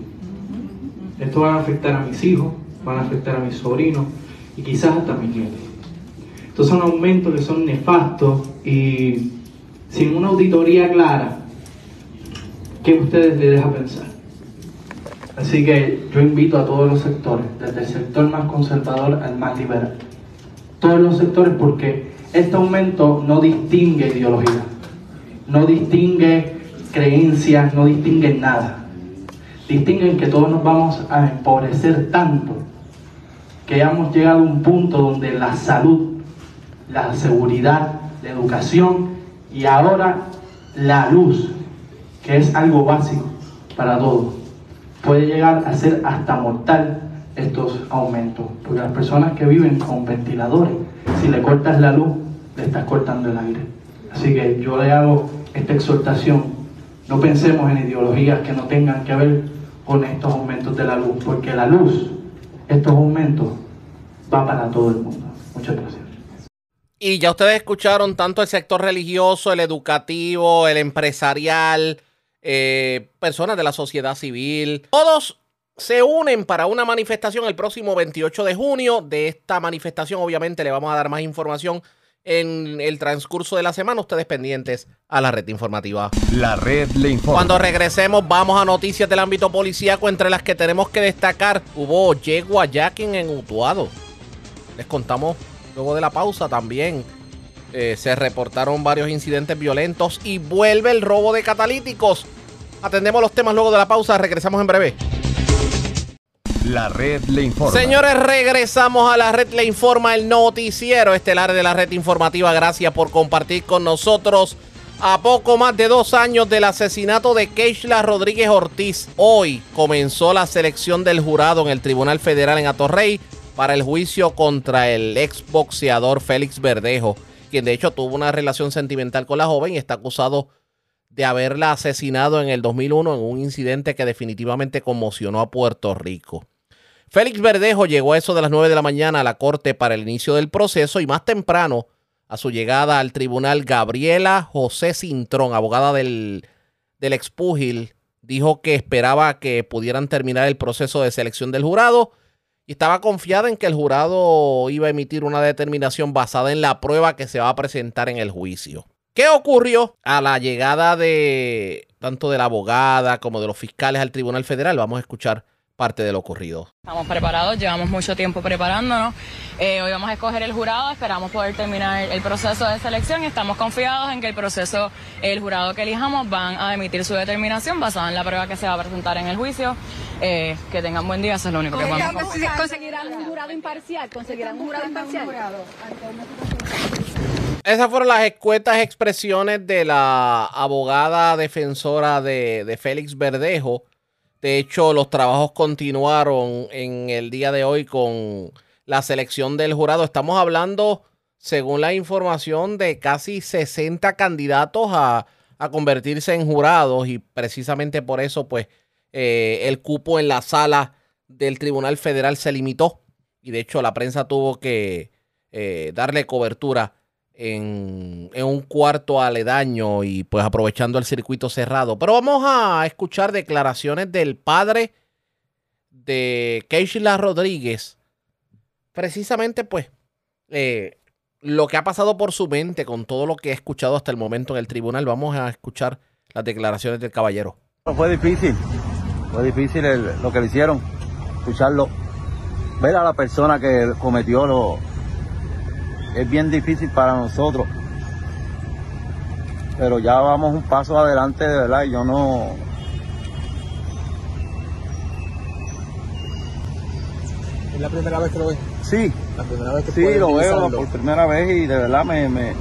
Esto va a afectar a mis hijos, van a afectar a mis sobrinos y quizás hasta a mis nietos. Estos son aumentos que son nefastos y sin una auditoría clara ¿qué ustedes le deja pensar? Así que yo invito a todos los sectores, desde el sector más conservador al más liberal. Todos los sectores porque este aumento no distingue ideología, no distingue creencias, no distingue nada. Distinguen que todos nos vamos a empobrecer tanto que hemos llegado a un punto donde la salud, la seguridad, la educación y ahora la luz, que es algo básico para todos, puede llegar a ser hasta mortal estos aumentos. Porque las personas que viven con ventiladores, si le cortas la luz, le estás cortando el aire. Así que yo le hago esta exhortación. No pensemos en ideologías que no tengan que ver con estos aumentos de la luz, porque la luz, estos aumentos, va para todo el mundo. Muchas gracias. Y ya ustedes escucharon tanto el sector religioso, el educativo, el empresarial, eh, personas de la sociedad civil. Todos se unen para una manifestación el próximo 28 de junio. De esta manifestación obviamente le vamos a dar más información en el transcurso de la semana. Ustedes pendientes a la red informativa. La red le informa. Cuando regresemos vamos a noticias del ámbito policíaco entre las que tenemos que destacar. Hubo yegua jacking en Utuado. Les contamos luego de la pausa también. Eh, se reportaron varios incidentes violentos y vuelve el robo de catalíticos. Atendemos los temas luego de la pausa. Regresamos en breve. La red le informa. Señores, regresamos a la red le informa, el noticiero estelar de la red informativa. Gracias por compartir con nosotros. A poco más de dos años del asesinato de Keishla Rodríguez Ortiz, hoy comenzó la selección del jurado en el Tribunal Federal en Atorrey para el juicio contra el exboxeador Félix Verdejo, quien de hecho tuvo una relación sentimental con la joven y está acusado de haberla asesinado en el 2001 en un incidente que definitivamente conmocionó a Puerto Rico. Félix Verdejo llegó a eso de las 9 de la mañana a la corte para el inicio del proceso y más temprano, a su llegada al tribunal, Gabriela José Cintrón, abogada del, del expúgil, dijo que esperaba que pudieran terminar el proceso de selección del jurado y estaba confiada en que el jurado iba a emitir una determinación basada en la prueba que se va a presentar en el juicio. ¿Qué ocurrió a la llegada de tanto de la abogada como de los fiscales al Tribunal Federal? Vamos a escuchar parte de lo ocurrido. Estamos preparados, llevamos mucho tiempo preparándonos. Eh, hoy vamos a escoger el jurado, esperamos poder terminar el proceso de selección y estamos confiados en que el proceso, el jurado que elijamos van a emitir su determinación basada en la prueba que se va a presentar en el juicio. Eh, que tengan buen día, eso es lo único que podemos ¿Conseguirán un jurado imparcial? ¿Conseguirán un jurado imparcial? Esas fueron las escuetas expresiones de la abogada defensora de, de Félix Verdejo. De hecho, los trabajos continuaron en el día de hoy con la selección del jurado. Estamos hablando, según la información, de casi 60 candidatos a, convertirse en jurados y precisamente por eso, pues, eh, el cupo en la sala del Tribunal Federal se limitó y de hecho la prensa tuvo que eh, darle cobertura en, un cuarto aledaño y pues aprovechando el circuito cerrado. Pero vamos a escuchar declaraciones del padre de Keishla Rodríguez. Precisamente pues eh, lo que ha pasado por su mente con todo lo que he escuchado hasta el momento en el tribunal. Vamos a escuchar las declaraciones del caballero. Fue difícil, fue difícil lo que le hicieron, escucharlo, ver a la persona que cometió lo, es bien difícil para nosotros. Pero ya vamos un paso adelante de verdad y yo no... ¿Es la primera vez que lo ves? Sí. La primera vez que Sí, lo veo por primera vez y de verdad me, me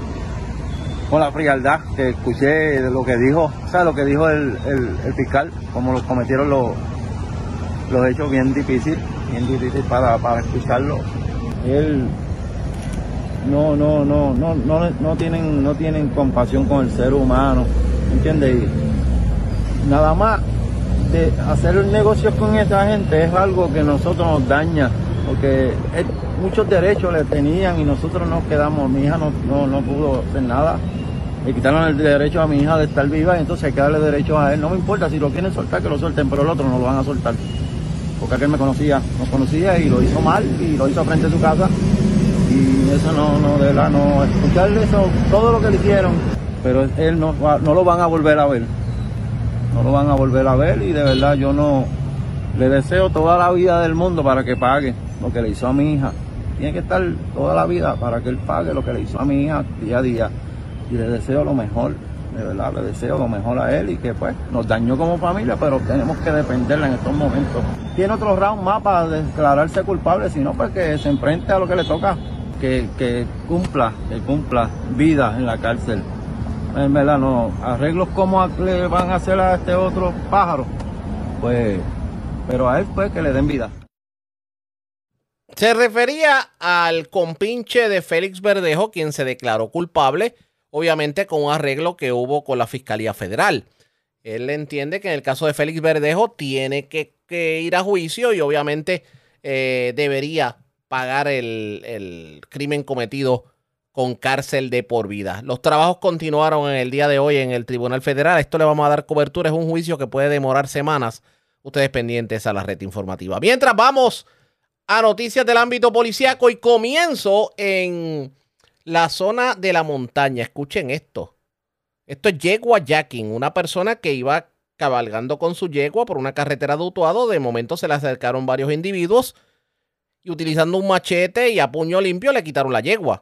con la frialdad que escuché de lo que dijo, o sea, lo que dijo el, el, el fiscal, como los cometieron los, los hechos bien difícil, bien difícil para, para escucharlo. Él no, no, no, no, no, no tienen, no tienen compasión con el ser humano, ¿entiendes? Nada más de hacer negocios con esa gente es algo que nosotros nos daña, porque muchos derechos le tenían y nosotros nos quedamos, mi hija no, no, no pudo hacer nada. Le quitaron el derecho a mi hija de estar viva y entonces hay que darle derechos a él. No me importa si lo quieren soltar, que lo suelten, pero el otro no lo van a soltar. Porque aquel me conocía, nos conocía y lo hizo mal y lo hizo frente a su casa eso no, no, de verdad, no, escucharle eso, todo lo que le hicieron, pero él no, no lo van a volver a ver, no lo van a volver a ver y de verdad yo no, le deseo toda la vida del mundo para que pague lo que le hizo a mi hija, tiene que estar toda la vida para que él pague lo que le hizo a mi hija día a día. Y le deseo lo mejor, de verdad, le deseo lo mejor a él y que pues nos dañó como familia, pero tenemos que defenderla en estos momentos. Tiene otro round más para declararse culpable, sino pues que se enfrente a lo que le toca, que, cumpla, que cumpla vida en la cárcel. En verdad, no, arreglos como le van a hacer a este otro pájaro, pues, pero a él pues que le den vida. Se refería al compinche de Félix Verdejo, quien se declaró culpable, obviamente con un arreglo que hubo con la Fiscalía Federal. Él entiende que en el caso de Félix Verdejo tiene que, que ir a juicio y obviamente eh, debería pagar el, el crimen cometido con cárcel de por vida. Los trabajos continuaron en el día de hoy en el Tribunal Federal. Esto le vamos a dar cobertura. Es un juicio que puede demorar semanas. Ustedes pendientes a la red informativa. Mientras vamos a noticias del ámbito policíaco y comienzo en la zona de la montaña. Escuchen esto. Esto es yegua jacking. Una persona que iba cabalgando con su yegua por una carretera de. De momento se le acercaron varios individuos y utilizando un machete y a puño limpio le quitaron la yegua.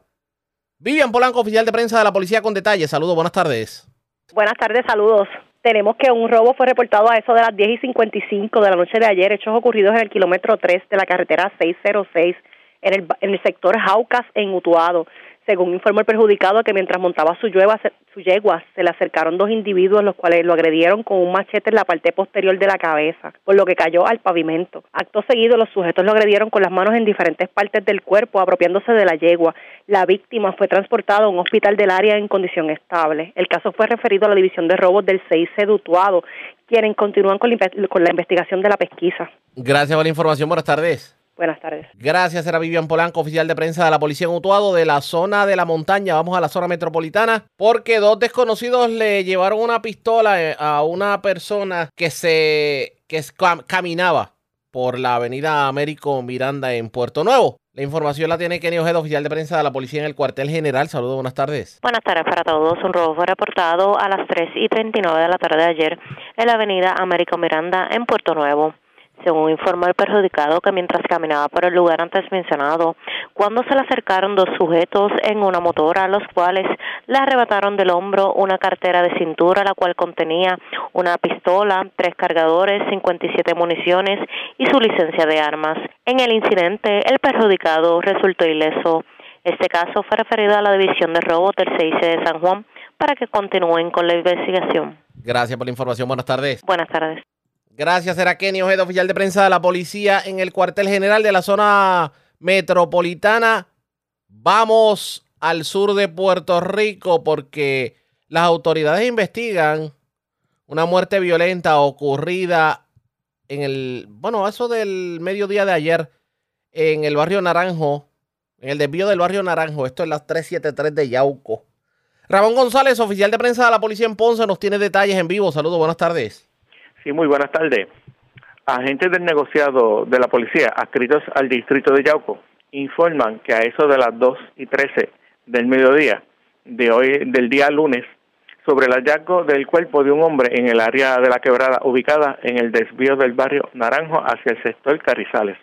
Vivian Polanco, oficial de prensa de la policía con detalles. Saludos, buenas tardes. Buenas tardes, saludos. Tenemos que un robo fue reportado a eso de las 10 y 55 de la noche de ayer, hechos ocurridos en el kilómetro 3 de la carretera 606 en el, en el sector Jaucas en Utuado. Según informó el perjudicado, que mientras montaba su, yegua, su yegua, se le acercaron dos individuos, los cuales lo agredieron con un machete en la parte posterior de la cabeza, por lo que cayó al pavimento. Acto seguido, los sujetos lo agredieron con las manos en diferentes partes del cuerpo, apropiándose de la yegua. La víctima fue transportada a un hospital del área en condición estable. El caso fue referido a la División de Robos del 6 Dutuado, quienes continúan con la investigación de la pesquisa. Gracias por la información. Buenas tardes. Buenas tardes. Gracias, era Vivian Polanco, oficial de prensa de la Policía en Utuado, de la zona de la montaña. Vamos a la zona metropolitana, porque dos desconocidos le llevaron una pistola eh, a una persona que se que caminaba por la avenida Américo Miranda en Puerto Nuevo. La información la tiene Kenny Ojeda, oficial de prensa de la policía en el cuartel general. Saludos, buenas tardes. Buenas tardes para todos. Un robo fue reportado a las 3 y 39 de la tarde de ayer en la avenida Américo Miranda en Puerto Nuevo según informó el perjudicado que mientras caminaba por el lugar antes mencionado, cuando se le acercaron dos sujetos en una motora, los cuales le arrebataron del hombro una cartera de cintura, la cual contenía una pistola, tres cargadores, 57 municiones y su licencia de armas. En el incidente, el perjudicado resultó ileso. Este caso fue referido a la División de Robo del CIC de San Juan para que continúen con la investigación. Gracias por la información. Buenas tardes. Buenas tardes. Gracias, Kenny Ojeda, oficial de prensa de la policía en el cuartel general de la zona metropolitana. Vamos al sur de Puerto Rico porque las autoridades investigan una muerte violenta ocurrida en el, bueno, eso del mediodía de ayer en el barrio Naranjo, en el desvío del barrio Naranjo. Esto es las 373 de Yauco. Ramón González, oficial de prensa de la policía en Ponce, nos tiene detalles en vivo. Saludos, buenas tardes. Sí, muy buenas tardes. Agentes del negociado de la policía adscritos al distrito de Yauco informan que a eso de las 2 y 13 del mediodía de hoy, del día lunes, sobre el hallazgo del cuerpo de un hombre en el área de la quebrada ubicada en el desvío del barrio Naranjo hacia el sector Carrizales,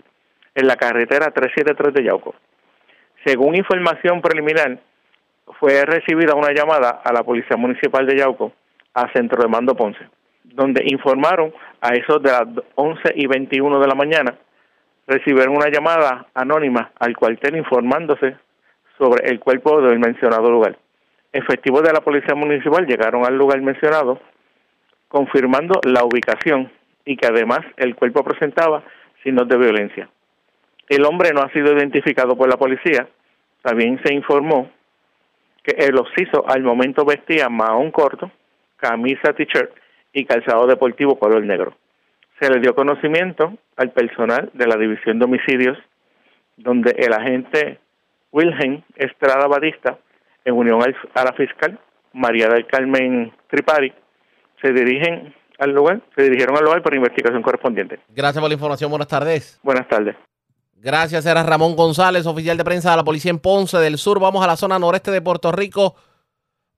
en la carretera 373 de Yauco. Según información preliminar, fue recibida una llamada a la Policía Municipal de Yauco, a Centro de Mando Ponce donde informaron a eso de las 11 y 21 de la mañana, recibieron una llamada anónima al cuartel informándose sobre el cuerpo del mencionado lugar. Efectivos de la Policía Municipal llegaron al lugar mencionado, confirmando la ubicación y que además el cuerpo presentaba signos de violencia. El hombre no ha sido identificado por la policía. También se informó que el occiso al momento vestía mahón corto, camisa t-shirt y calzado deportivo color negro. Se le dio conocimiento al personal de la División de Homicidios, donde el agente Wilhelm Estrada Batista, en unión a la fiscal María del Carmen Tripari, se dirigen al lugar, se dirigieron al lugar por investigación correspondiente. Gracias por la información, buenas tardes. Buenas tardes. Gracias, era Ramón González, oficial de prensa de la policía en Ponce del Sur. Vamos a la zona noreste de Puerto Rico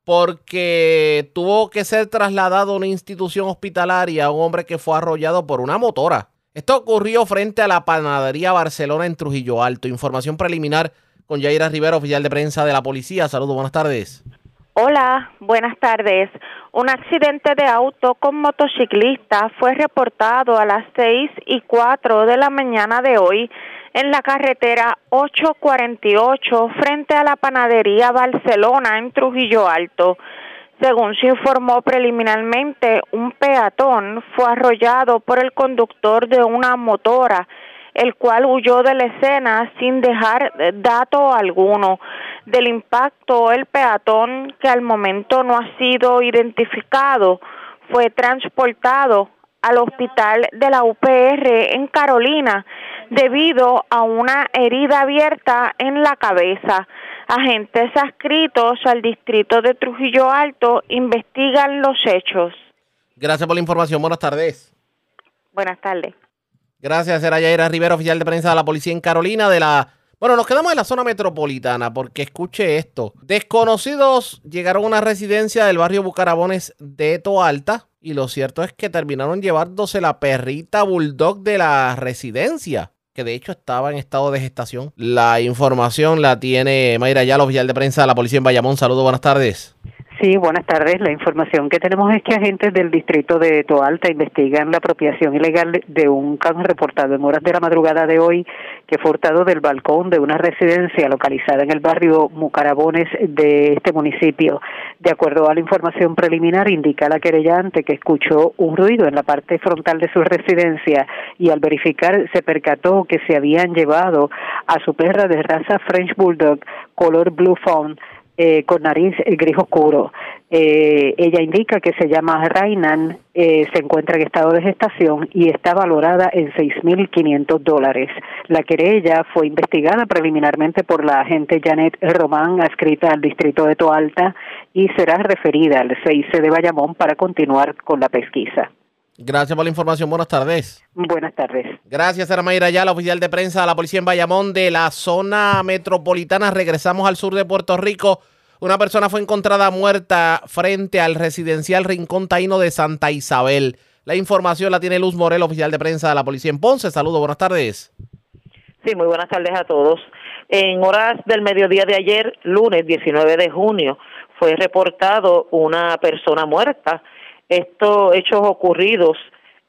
porque tuvo que ser trasladado a una institución hospitalaria un hombre que fue arrollado por una motora Esto ocurrió frente a la panadería Barcelona en Trujillo Alto. Información preliminar con Yaira Rivera, oficial de prensa de la policía. Saludos, buenas tardes. Hola, buenas tardes. Un accidente de auto con motociclista fue reportado a las seis y cuatro de la mañana de hoy en la carretera 848 frente a la panadería Barcelona en Trujillo Alto. Según se informó preliminarmente, un peatón fue arrollado por el conductor de una motora el cual huyó de la escena sin dejar dato alguno. Del impacto, el peatón, que al momento no ha sido identificado, fue transportado al hospital de la UPR en Carolina debido a una herida abierta en la cabeza. Agentes adscritos al distrito de Trujillo Alto investigan los hechos. Gracias por la información. Buenas tardes. Buenas tardes. Gracias, era Yaira Rivera, oficial de prensa de la policía en Carolina de la... Bueno, nos quedamos en la zona metropolitana porque escuche esto. Desconocidos llegaron a una residencia del barrio Bucarabones de Toalta y lo cierto es que terminaron llevándose la perrita bulldog de la residencia que de hecho estaba en estado de gestación. La información la tiene Mayra Yalo, oficial de prensa de la policía en Bayamón. Saludos, buenas tardes. Sí, buenas tardes. La información que tenemos es que agentes del distrito de Toalta investigan la apropiación ilegal de un can reportado en horas de la madrugada de hoy que fue hurtado del balcón de una residencia localizada en el barrio Mucarabones de este municipio. De acuerdo a la información preliminar, indica la querellante que escuchó un ruido en la parte frontal de su residencia y al verificar se percató que se habían llevado a su perra de raza French Bulldog color Blue Fawn eh, con nariz gris oscuro. Eh, ella indica que se llama Rainan, eh, se encuentra en estado de gestación y está valorada en 6.500 dólares. La querella fue investigada preliminarmente por la agente Janet Román, adscrita al distrito de Toalta, y será referida al CIC de Bayamón para continuar con la pesquisa. Gracias por la información. Buenas tardes. Buenas tardes. Gracias, era Mayra ya, la oficial de prensa de la policía en Bayamón de la zona metropolitana. Regresamos al sur de Puerto Rico. Una persona fue encontrada muerta frente al residencial Rincón Taíno de Santa Isabel. La información la tiene Luz Morel, oficial de prensa de la policía en Ponce. Saludos, buenas tardes. Sí, muy buenas tardes a todos. En horas del mediodía de ayer, lunes 19 de junio, fue reportado una persona muerta estos hechos ocurridos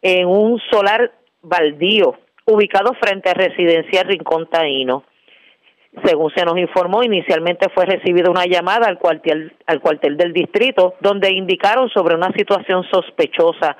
en un solar baldío ubicado frente a Residencia Rincón Taíno. Según se nos informó, inicialmente fue recibida una llamada al cuartel, al cuartel del distrito donde indicaron sobre una situación sospechosa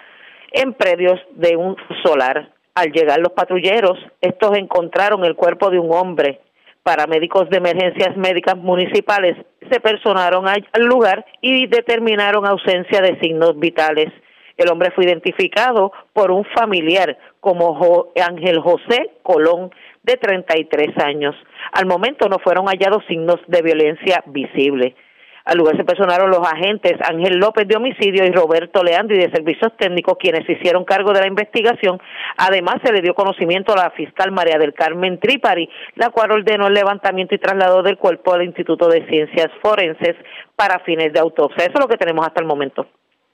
en predios de un solar. Al llegar los patrulleros, estos encontraron el cuerpo de un hombre paramédicos de emergencias médicas municipales se personaron al lugar y determinaron ausencia de signos vitales. El hombre fue identificado por un familiar como Ángel José Colón, de 33 años. Al momento no fueron hallados signos de violencia visible. Al lugar se personaron los agentes Ángel López de homicidio y Roberto Leandro y de servicios técnicos quienes hicieron cargo de la investigación. Además se le dio conocimiento a la fiscal María del Carmen Tripari, la cual ordenó el levantamiento y traslado del cuerpo al Instituto de Ciencias Forenses para fines de autopsia. Eso es lo que tenemos hasta el momento.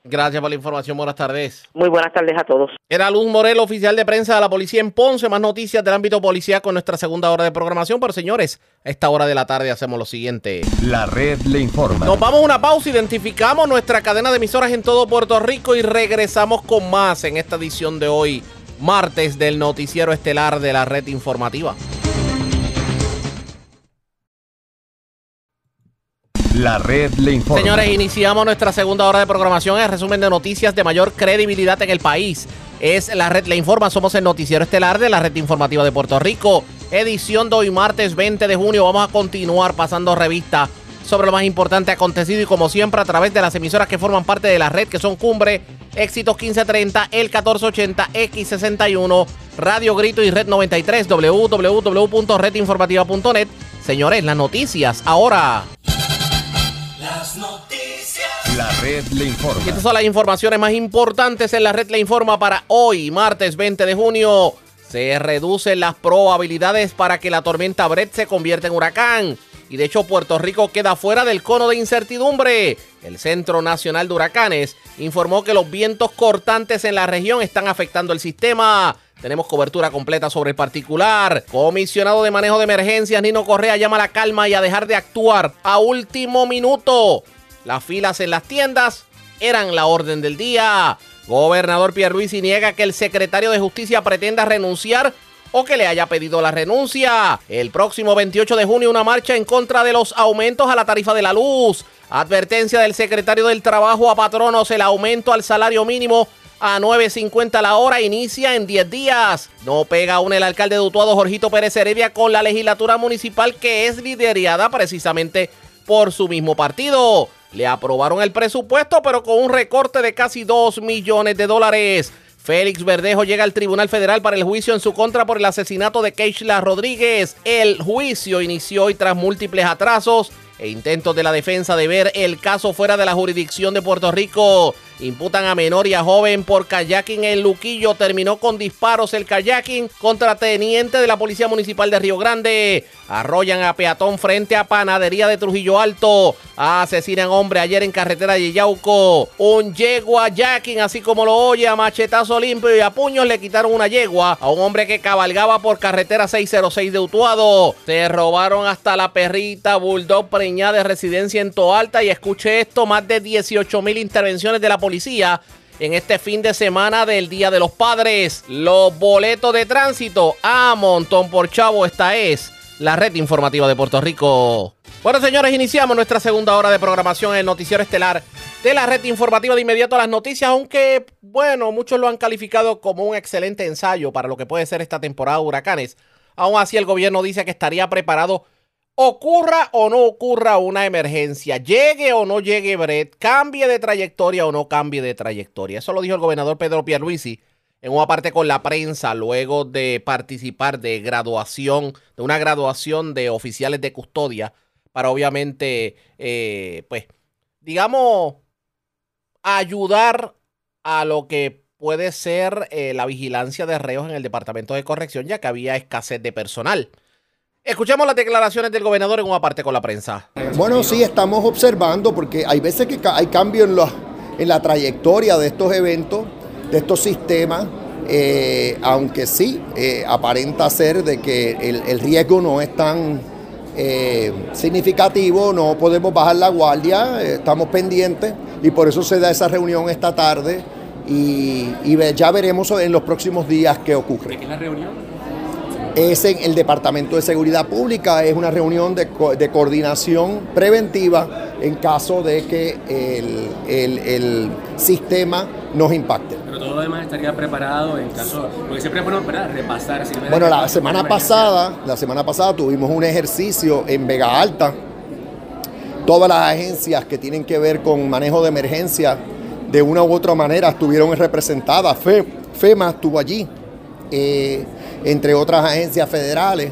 Gracias por la información. Buenas tardes. Muy buenas tardes a todos. Era Luz Morel, oficial de prensa de la policía en Ponce. Más noticias del ámbito policial con nuestra segunda hora de programación. Pero señores, a esta hora de la tarde hacemos lo siguiente. La red le informa. Nos vamos a una pausa, identificamos nuestra cadena de emisoras en todo Puerto Rico y regresamos con más en esta edición de hoy, martes del noticiero estelar de la red informativa. La red le informa. Señores, iniciamos nuestra segunda hora de programación. El resumen de noticias de mayor credibilidad en el país. Es la red le informa. Somos el noticiero estelar de la red informativa de Puerto Rico. Edición de hoy, martes 20 de junio. Vamos a continuar pasando revista sobre lo más importante acontecido y como siempre a través de las emisoras que forman parte de la red que son Cumbre, Éxitos 1530, El 1480, X61, Radio Grito y Red 93, www.redinformativa.net. Señores, las noticias ahora. Las noticias. La red le informa. Y estas son las informaciones más importantes en la red le informa para hoy, martes 20 de junio. Se reducen las probabilidades para que la tormenta Brett se convierta en huracán. y de hecho Puerto Rico queda fuera del cono de incertidumbre. El Centro Nacional de Huracanes informó que los vientos cortantes en la región están afectando el sistema. Tenemos cobertura completa sobre el particular. Comisionado de Manejo de Emergencias Nino Correa llama a la calma y a dejar de actuar a último minuto. Las filas en las tiendas eran la orden del día. Gobernador Pierluisi niega que el secretario de Justicia pretenda renunciar o que le haya pedido la renuncia. El próximo 28 de junio una marcha en contra de los aumentos a la tarifa de la luz. Advertencia del secretario del Trabajo a patronos, el aumento al salario mínimo a 9.50 la hora inicia en 10 días. No pega aún el alcalde de Utuado, Jorgito Pérez Heredia, con la legislatura municipal que es liderada precisamente por su mismo partido. Le aprobaron el presupuesto, pero con un recorte de casi 2 millones de dólares. Félix Verdejo llega al Tribunal Federal para el juicio en su contra por el asesinato de Keishla Rodríguez. El juicio inició hoy tras múltiples atrasos e intentos de la defensa de ver el caso fuera de la jurisdicción de Puerto Rico. Imputan a menor y a joven por kayaking en Luquillo. Terminó con disparos el kayaking contra teniente de la Policía Municipal de Río Grande. Arrollan a peatón frente a panadería de Trujillo Alto. Asesinan hombre ayer en carretera de Yauco. Un yegua jacking, así como lo oye, a machetazo limpio y a puños le quitaron una yegua a un hombre que cabalgaba por carretera 606 de Utuado. Se robaron hasta la perrita Bulldog preñada de residencia en Toalta. Y escuche esto: más de 18 mil intervenciones de la policía en este fin de semana del Día de los Padres. Los boletos de tránsito a montón por chavo. Esta es la red informativa de Puerto Rico. Bueno, señores, iniciamos nuestra segunda hora de programación en el noticiero estelar de la red informativa de inmediato las noticias, aunque, bueno, muchos lo han calificado como un excelente ensayo para lo que puede ser esta temporada de huracanes. Aún así, el gobierno dice que estaría preparado ocurra o no ocurra una emergencia, llegue o no llegue Brett, cambie de trayectoria o no cambie de trayectoria. Eso lo dijo el gobernador Pedro Pierluisi en una parte con la prensa luego de participar de graduación, de una graduación de oficiales de custodia para obviamente, eh, pues, digamos, ayudar a lo que puede ser eh, la vigilancia de reos en el Departamento de Corrección, ya que había escasez de personal. Escuchemos las declaraciones del gobernador en una parte con la prensa. Bueno, sí, estamos observando porque hay veces que hay cambios en, en la trayectoria de estos eventos, de estos sistemas, eh, aunque sí eh, aparenta ser de que el, el riesgo no es tan eh, significativo, no podemos bajar la guardia, eh, estamos pendientes y por eso se da esa reunión esta tarde y, ya veremos en los próximos días qué ocurre. ¿Qué es la reunión? Es en el Departamento de Seguridad Pública, es una reunión de, de coordinación preventiva en caso de que el, el- el sistema nos impacte. Pero todo lo demás estaría preparado en caso. Porque siempre es bueno ¿verdad? repasar. si Bueno, la semana pasada, la semana pasada tuvimos un ejercicio en Vega Alta. Todas las agencias que tienen que ver con manejo de emergencia de una u otra manera estuvieron representadas. Fe- FEMA estuvo allí, eh, entre otras agencias federales,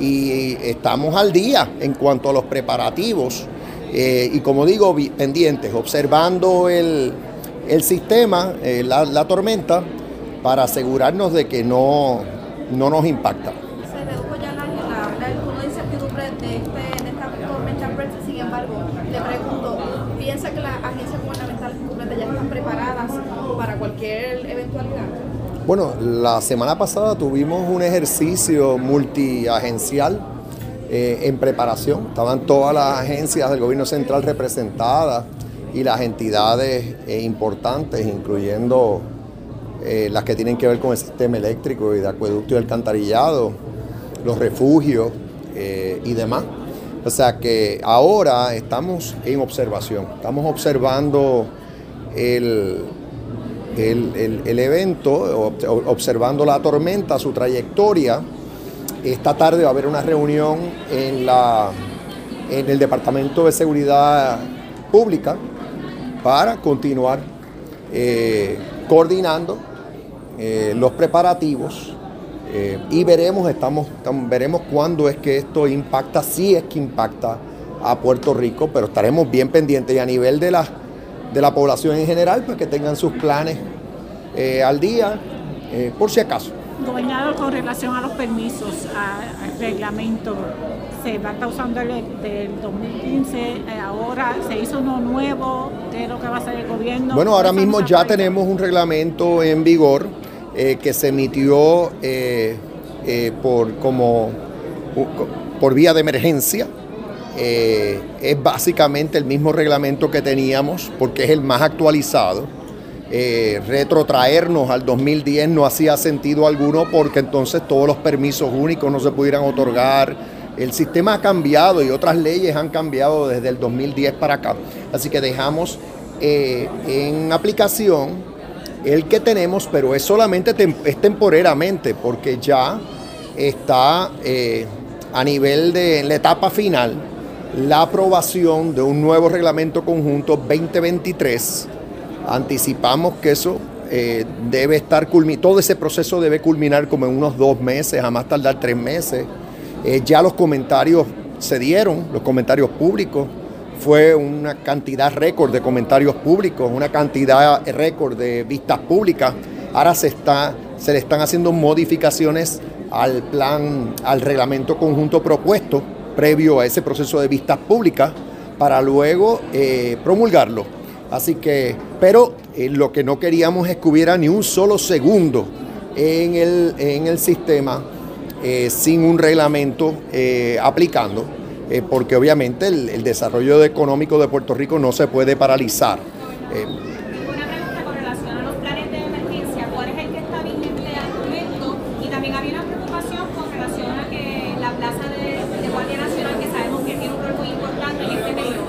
y estamos al día en cuanto a los preparativos. eh, y como digo, pendientes, observando el, el sistema, eh, la, la tormenta, para asegurarnos de que no, no nos impacta. se redujo ya la, la, incertidumbre de, este, de esta tormenta. Sin embargo, le pregunto, ¿piensa que las agencias gubernamentales ya están preparadas para cualquier? Bueno, la semana pasada tuvimos un ejercicio multiagencial eh, en preparación. Estaban todas las agencias del gobierno central representadas y las entidades eh, importantes, incluyendo eh, las que tienen que ver con el sistema eléctrico y de acueducto y alcantarillado, los refugios y demás. O sea que ahora estamos en observación, estamos observando el, el, el- evento, ob- observando la tormenta, su trayectoria. Esta tarde va a haber una reunión en, la, en el Departamento de Seguridad Pública para continuar eh, coordinando eh, los preparativos eh, y veremos, estamos, tam- veremos cuándo es que esto impacta, si es que impacta a Puerto Rico, pero estaremos bien pendientes y a nivel de la, de la población en general, pues que tengan sus planes eh, al día, eh, por si acaso. Gobernador, con relación a los permisos, a- al reglamento, se va a estar usando el del 2015, eh, ahora se hizo uno nuevo, ¿qué es lo que va a hacer el gobierno? Bueno, ahora ¿Cuáles son mismo ya tenemos un reglamento en vigor eh, que se emitió por, como, por vía de emergencia. Eh, es básicamente el mismo reglamento que teníamos porque es el más actualizado. Eh, retrotraernos al 2010 no hacía sentido alguno porque entonces todos los permisos únicos no se pudieran otorgar. El sistema ha cambiado y otras leyes han cambiado desde el 2010 para acá. Así que dejamos eh, en aplicación el que tenemos, pero es solamente tem- es temporeramente porque ya está a nivel de la etapa final la aprobación de un nuevo reglamento conjunto 2023 Anticipamos que eso eh, debe estar todo ese proceso debe culminar como en unos dos meses, a más tardar tres meses. Eh, ya los comentarios se dieron, los comentarios públicos. Fue una cantidad récord de comentarios públicos, una cantidad récord de vistas públicas. Ahora se, está, se le están haciendo modificaciones al plan, al reglamento conjunto propuesto previo a ese proceso de vistas públicas para luego eh, promulgarlo. Así que, pero eh, lo que no queríamos es que hubiera ni un solo segundo en el, en el sistema eh, sin un reglamento aplicando, porque obviamente el desarrollo económico de Puerto Rico no se puede paralizar. Eh, con relación a los planes de emergencia, ¿cuál es el que está vigente al momento? Y también había una preocupación con relación a que la plaza de, de Guardia Nacional, que sabemos que tiene un rol muy importante en este periodo.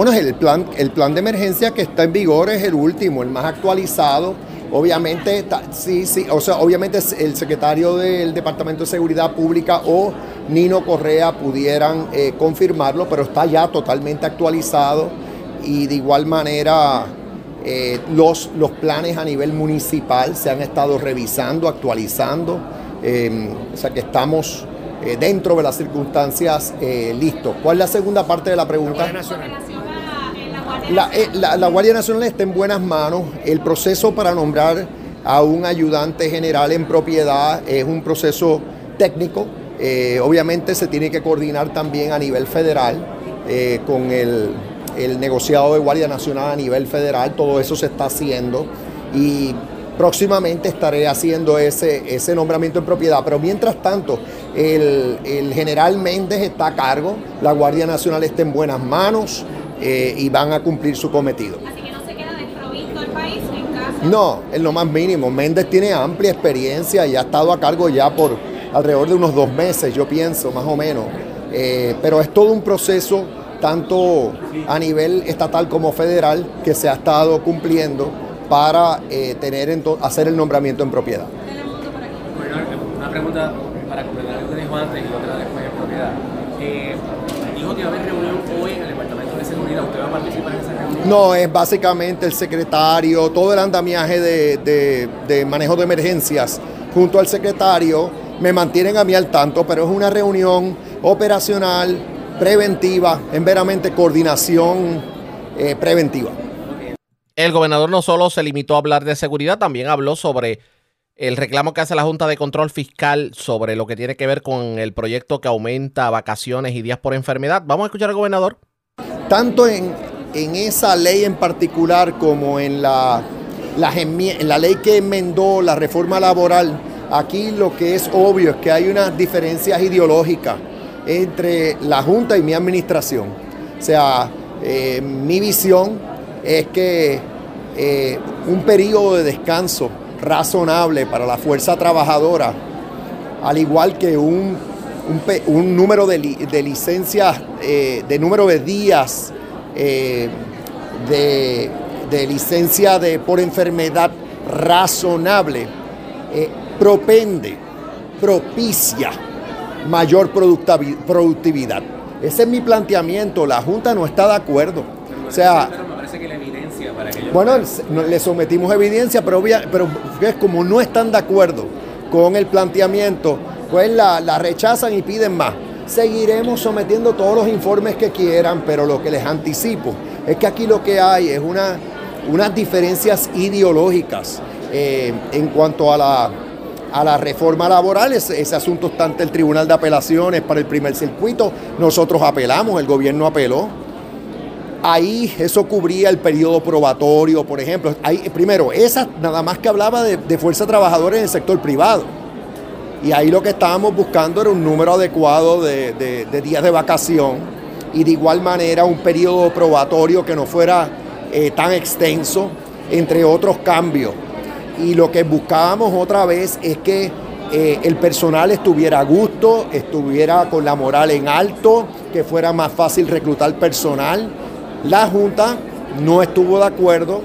Bueno, el plan, el plan de emergencia que está en vigor es el último, el más actualizado. Obviamente, sí, sí, o sea, obviamente el secretario del Departamento de Seguridad Pública o Nino Correa pudieran eh, confirmarlo, pero está ya totalmente actualizado y de igual manera eh, los, los planes a nivel municipal se han estado revisando, actualizando, eh, o sea que estamos eh, dentro de las circunstancias listos. ¿Cuál es la segunda parte de la pregunta? La, eh, la- Guardia Nacional está en buenas manos. El proceso para nombrar a un ayudante general en propiedad es un proceso técnico. Eh, obviamente se tiene que coordinar también a nivel federal eh, con el, el negociado de Guardia Nacional a nivel federal. Todo eso se está haciendo y próximamente estaré haciendo ese, ese nombramiento en propiedad. Pero mientras tanto, el, el general Méndez está a cargo, la Guardia Nacional está en buenas manos eh, y van a cumplir su cometido. Así que no se queda desprovisto el país en caso No, en lo más mínimo. Méndez tiene amplia experiencia y ha estado a cargo ya por alrededor de unos dos meses, yo pienso, más o menos. Eh, pero es todo un proceso, tanto a nivel estatal como federal, que se ha estado cumpliendo para eh, tener hacer el nombramiento en propiedad. Gobernador, una pregunta para completar lo que dijo antes y otra después en propiedad. Eh, dijo que va a haber reunión hoy en Seguridad. ¿Usted va a participar en esa reunión? No, es básicamente el secretario, todo el andamiaje de, de- de manejo de emergencias junto al secretario me mantienen a mí al tanto, pero es una reunión operacional, preventiva, en veramente coordinación eh, preventiva. El gobernador no solo se limitó a hablar de seguridad, también habló sobre el reclamo que hace la Junta de Control Fiscal sobre lo que tiene que ver con el proyecto que aumenta vacaciones y días por enfermedad. Vamos a escuchar al gobernador. Tanto en, en esa ley en particular como en la, la ley que enmendó la reforma laboral, aquí lo que es obvio es que hay unas diferencias ideológicas entre la Junta y mi administración. O sea, eh, mi visión es que eh, un periodo de descanso razonable para la fuerza trabajadora, al igual que un, un número de, li- de licencias, eh, de número de días eh, de, de licencia de, por enfermedad razonable, eh, propende, propicia mayor productividad. Ese es mi planteamiento. La Junta no está de acuerdo. O sea, Pero me parece que la evidencia para que yo bueno, le sometimos evidencia, pero, obvia- pero como no están de acuerdo con el planteamiento, pues la, rechazan y piden más. Seguiremos sometiendo todos los informes que quieran, pero lo que les anticipo es que aquí lo que hay es una, unas diferencias ideológicas eh, en cuanto a la, a la reforma laboral. Ese, ese asunto está ante el Tribunal de Apelaciones para el primer circuito. Nosotros apelamos, el gobierno apeló. Ahí eso cubría el periodo probatorio, por ejemplo. Ahí, primero, esa nada más que hablaba de, de fuerza trabajadora en el sector privado. Y ahí lo que estábamos buscando era un número adecuado de, días de vacación y de igual manera un periodo probatorio que no fuera eh, tan extenso, entre otros cambios. Y lo que buscábamos otra vez es que eh, el personal estuviera a gusto, estuviera con la moral en alto, que fuera más fácil reclutar personal. La Junta no estuvo de acuerdo,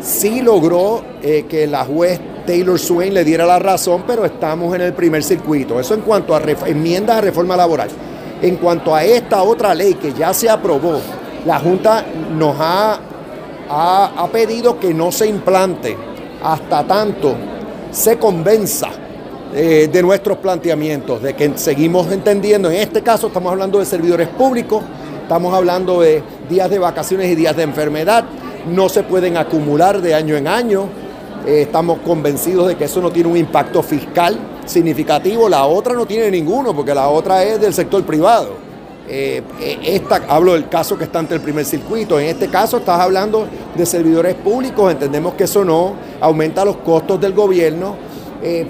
sí logró eh, que la juez Taylor Swain le diera la razón, pero estamos en el primer circuito. Eso en cuanto a enmiendas a reforma laboral. En cuanto a esta otra ley que ya se aprobó, la Junta nos ha, ha- ha pedido que no se implante hasta tanto se convenza eh, de nuestros planteamientos, de que seguimos entendiendo, en este caso estamos hablando de servidores públicos, estamos hablando de días de vacaciones y días de enfermedad, no se pueden acumular de año en año, eh, estamos convencidos de que eso no tiene un impacto fiscal significativo, la otra no tiene ninguno, porque la otra es del sector privado. Eh, eh, esta, hablo del caso que está ante el primer circuito. En este caso estás hablando de servidores públicos. Entendemos que eso no aumenta los costos del gobierno.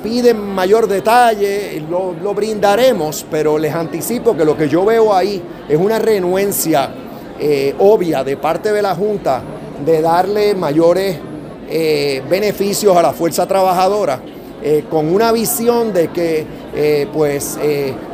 Piden mayor detalle, lo, lo brindaremos, pero les anticipo que lo que yo veo ahí es una renuencia obvia de parte de la Junta de darle mayores eh, beneficios a la fuerza trabajadora eh, con una visión de que eh, pues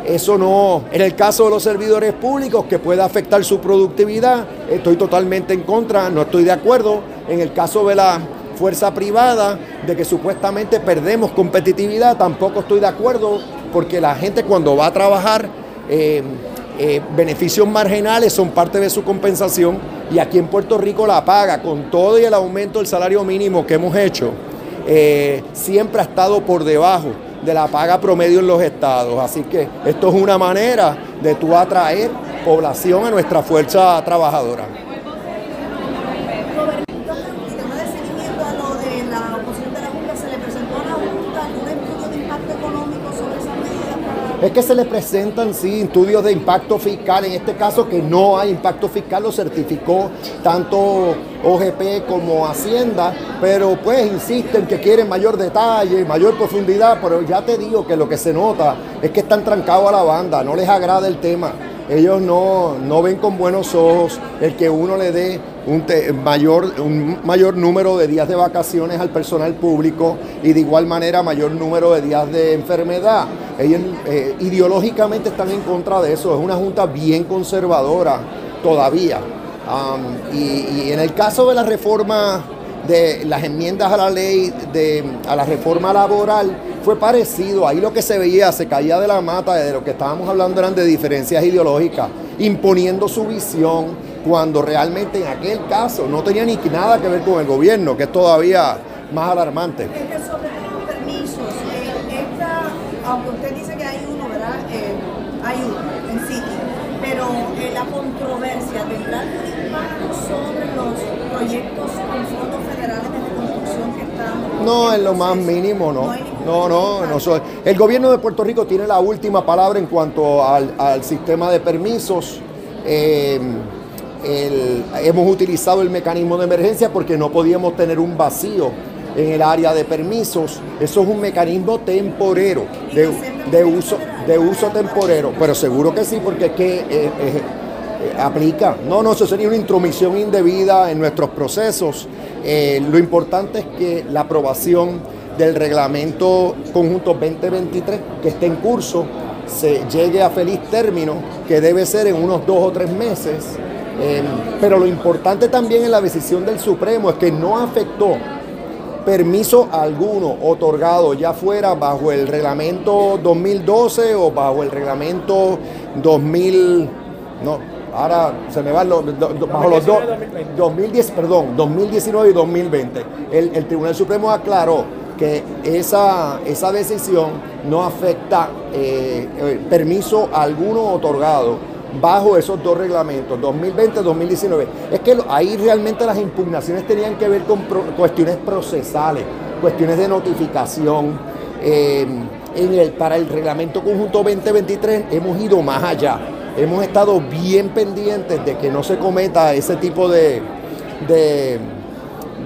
eso no, en el caso de los servidores públicos, que pueda afectar su productividad, estoy totalmente en contra, no estoy de acuerdo. En el caso de la fuerza privada, de que supuestamente perdemos competitividad, tampoco estoy de acuerdo, porque la gente cuando va a trabajar, beneficios marginales son parte de su compensación y aquí en Puerto Rico la paga con todo y el aumento del salario mínimo que hemos hecho eh, siempre ha estado por debajo de la paga promedio en los estados. Así que esto es una manera de tú atraer población a nuestra fuerza trabajadora. tema de seguimiento a lo de la oposición de la Junta, ¿se le presentó a la Junta algún estudio de impacto económico sobre esa medida? Es que se le presentan, sí, estudios de impacto fiscal. En este caso, que no hay impacto fiscal, lo certificó tanto OGP como Hacienda, pero pues insisten que quieren mayor detalle, mayor profundidad, pero ya te digo que lo que se nota es que están trancados a la banda, no les agrada el tema. Ellos no, no ven con buenos ojos el que uno le dé un mayor, un mayor número de días de vacaciones al personal público y de igual manera mayor número de días de enfermedad. Ellos eh, ideológicamente están en contra de eso. Es una junta bien conservadora todavía. Y, y en el caso de la reforma de las enmiendas a la ley, de, a la reforma laboral, fue parecido. Ahí lo que se veía, se caía de la mata, de lo que estábamos hablando eran de diferencias ideológicas, imponiendo su visión, cuando realmente en aquel caso no tenía ni nada que ver con el gobierno, que es todavía más alarmante. Es que sobre los permisos, eh, esta, aunque usted dice que hay uno, ¿verdad? Eh, hay uno en sí, pero eh, la controversia tendrá algún impacto sobre los proyectos con fondos federales de reconstrucción que están. No, en lo más mínimo, no. No, no, no soy. El gobierno de Puerto Rico tiene la última palabra en cuanto al, al sistema de permisos. Eh, hemos utilizado el mecanismo de emergencia porque no podíamos tener un vacío en el área de permisos. Eso es un mecanismo temporero, de, uso, de uso temporero. Pero seguro que sí, porque es que eh, eh, eh, aplica. No, no, eso sería una intromisión indebida en nuestros procesos. Lo importante es que la aprobación del reglamento conjunto 2023 que está en curso se llegue a feliz término, que debe ser en unos dos o tres meses. Eh, pero lo importante también en la decisión del Supremo es que no afectó permiso alguno otorgado, ya fuera bajo el reglamento 2012 o bajo el reglamento 2000, no, ahora se me van los, do- do- bajo los dos, 2010, perdón, 2019 y 2020. El, el Tribunal Supremo aclaró que esa, esa decisión no afecta eh, eh, permiso alguno otorgado bajo esos dos reglamentos, 2020-2019. Es que ahí realmente las impugnaciones tenían que ver con cuestiones procesales, cuestiones de notificación. eh, en el, para el reglamento conjunto 2023 hemos ido más allá. Hemos estado bien pendientes de que no se cometa ese tipo de, de,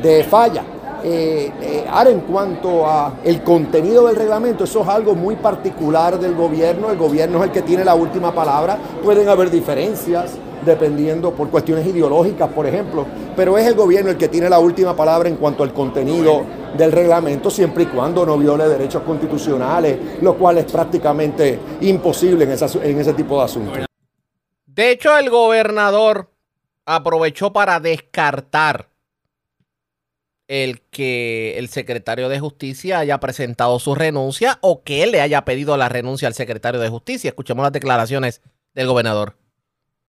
de falla. Eh, eh, ahora, en cuanto a el contenido del reglamento, eso es algo muy particular del gobierno. El gobierno es el que tiene la última palabra. Pueden haber diferencias dependiendo por cuestiones ideológicas, por ejemplo, pero es el gobierno el que tiene la última palabra en cuanto al contenido del reglamento, siempre y cuando no viole derechos constitucionales, lo cual es prácticamente imposible en, esa- en ese tipo de asuntos. De hecho, el gobernador aprovechó para descartar el que el secretario de Justicia haya presentado su renuncia o que él le haya pedido la renuncia al secretario de Justicia. Escuchemos las declaraciones del gobernador.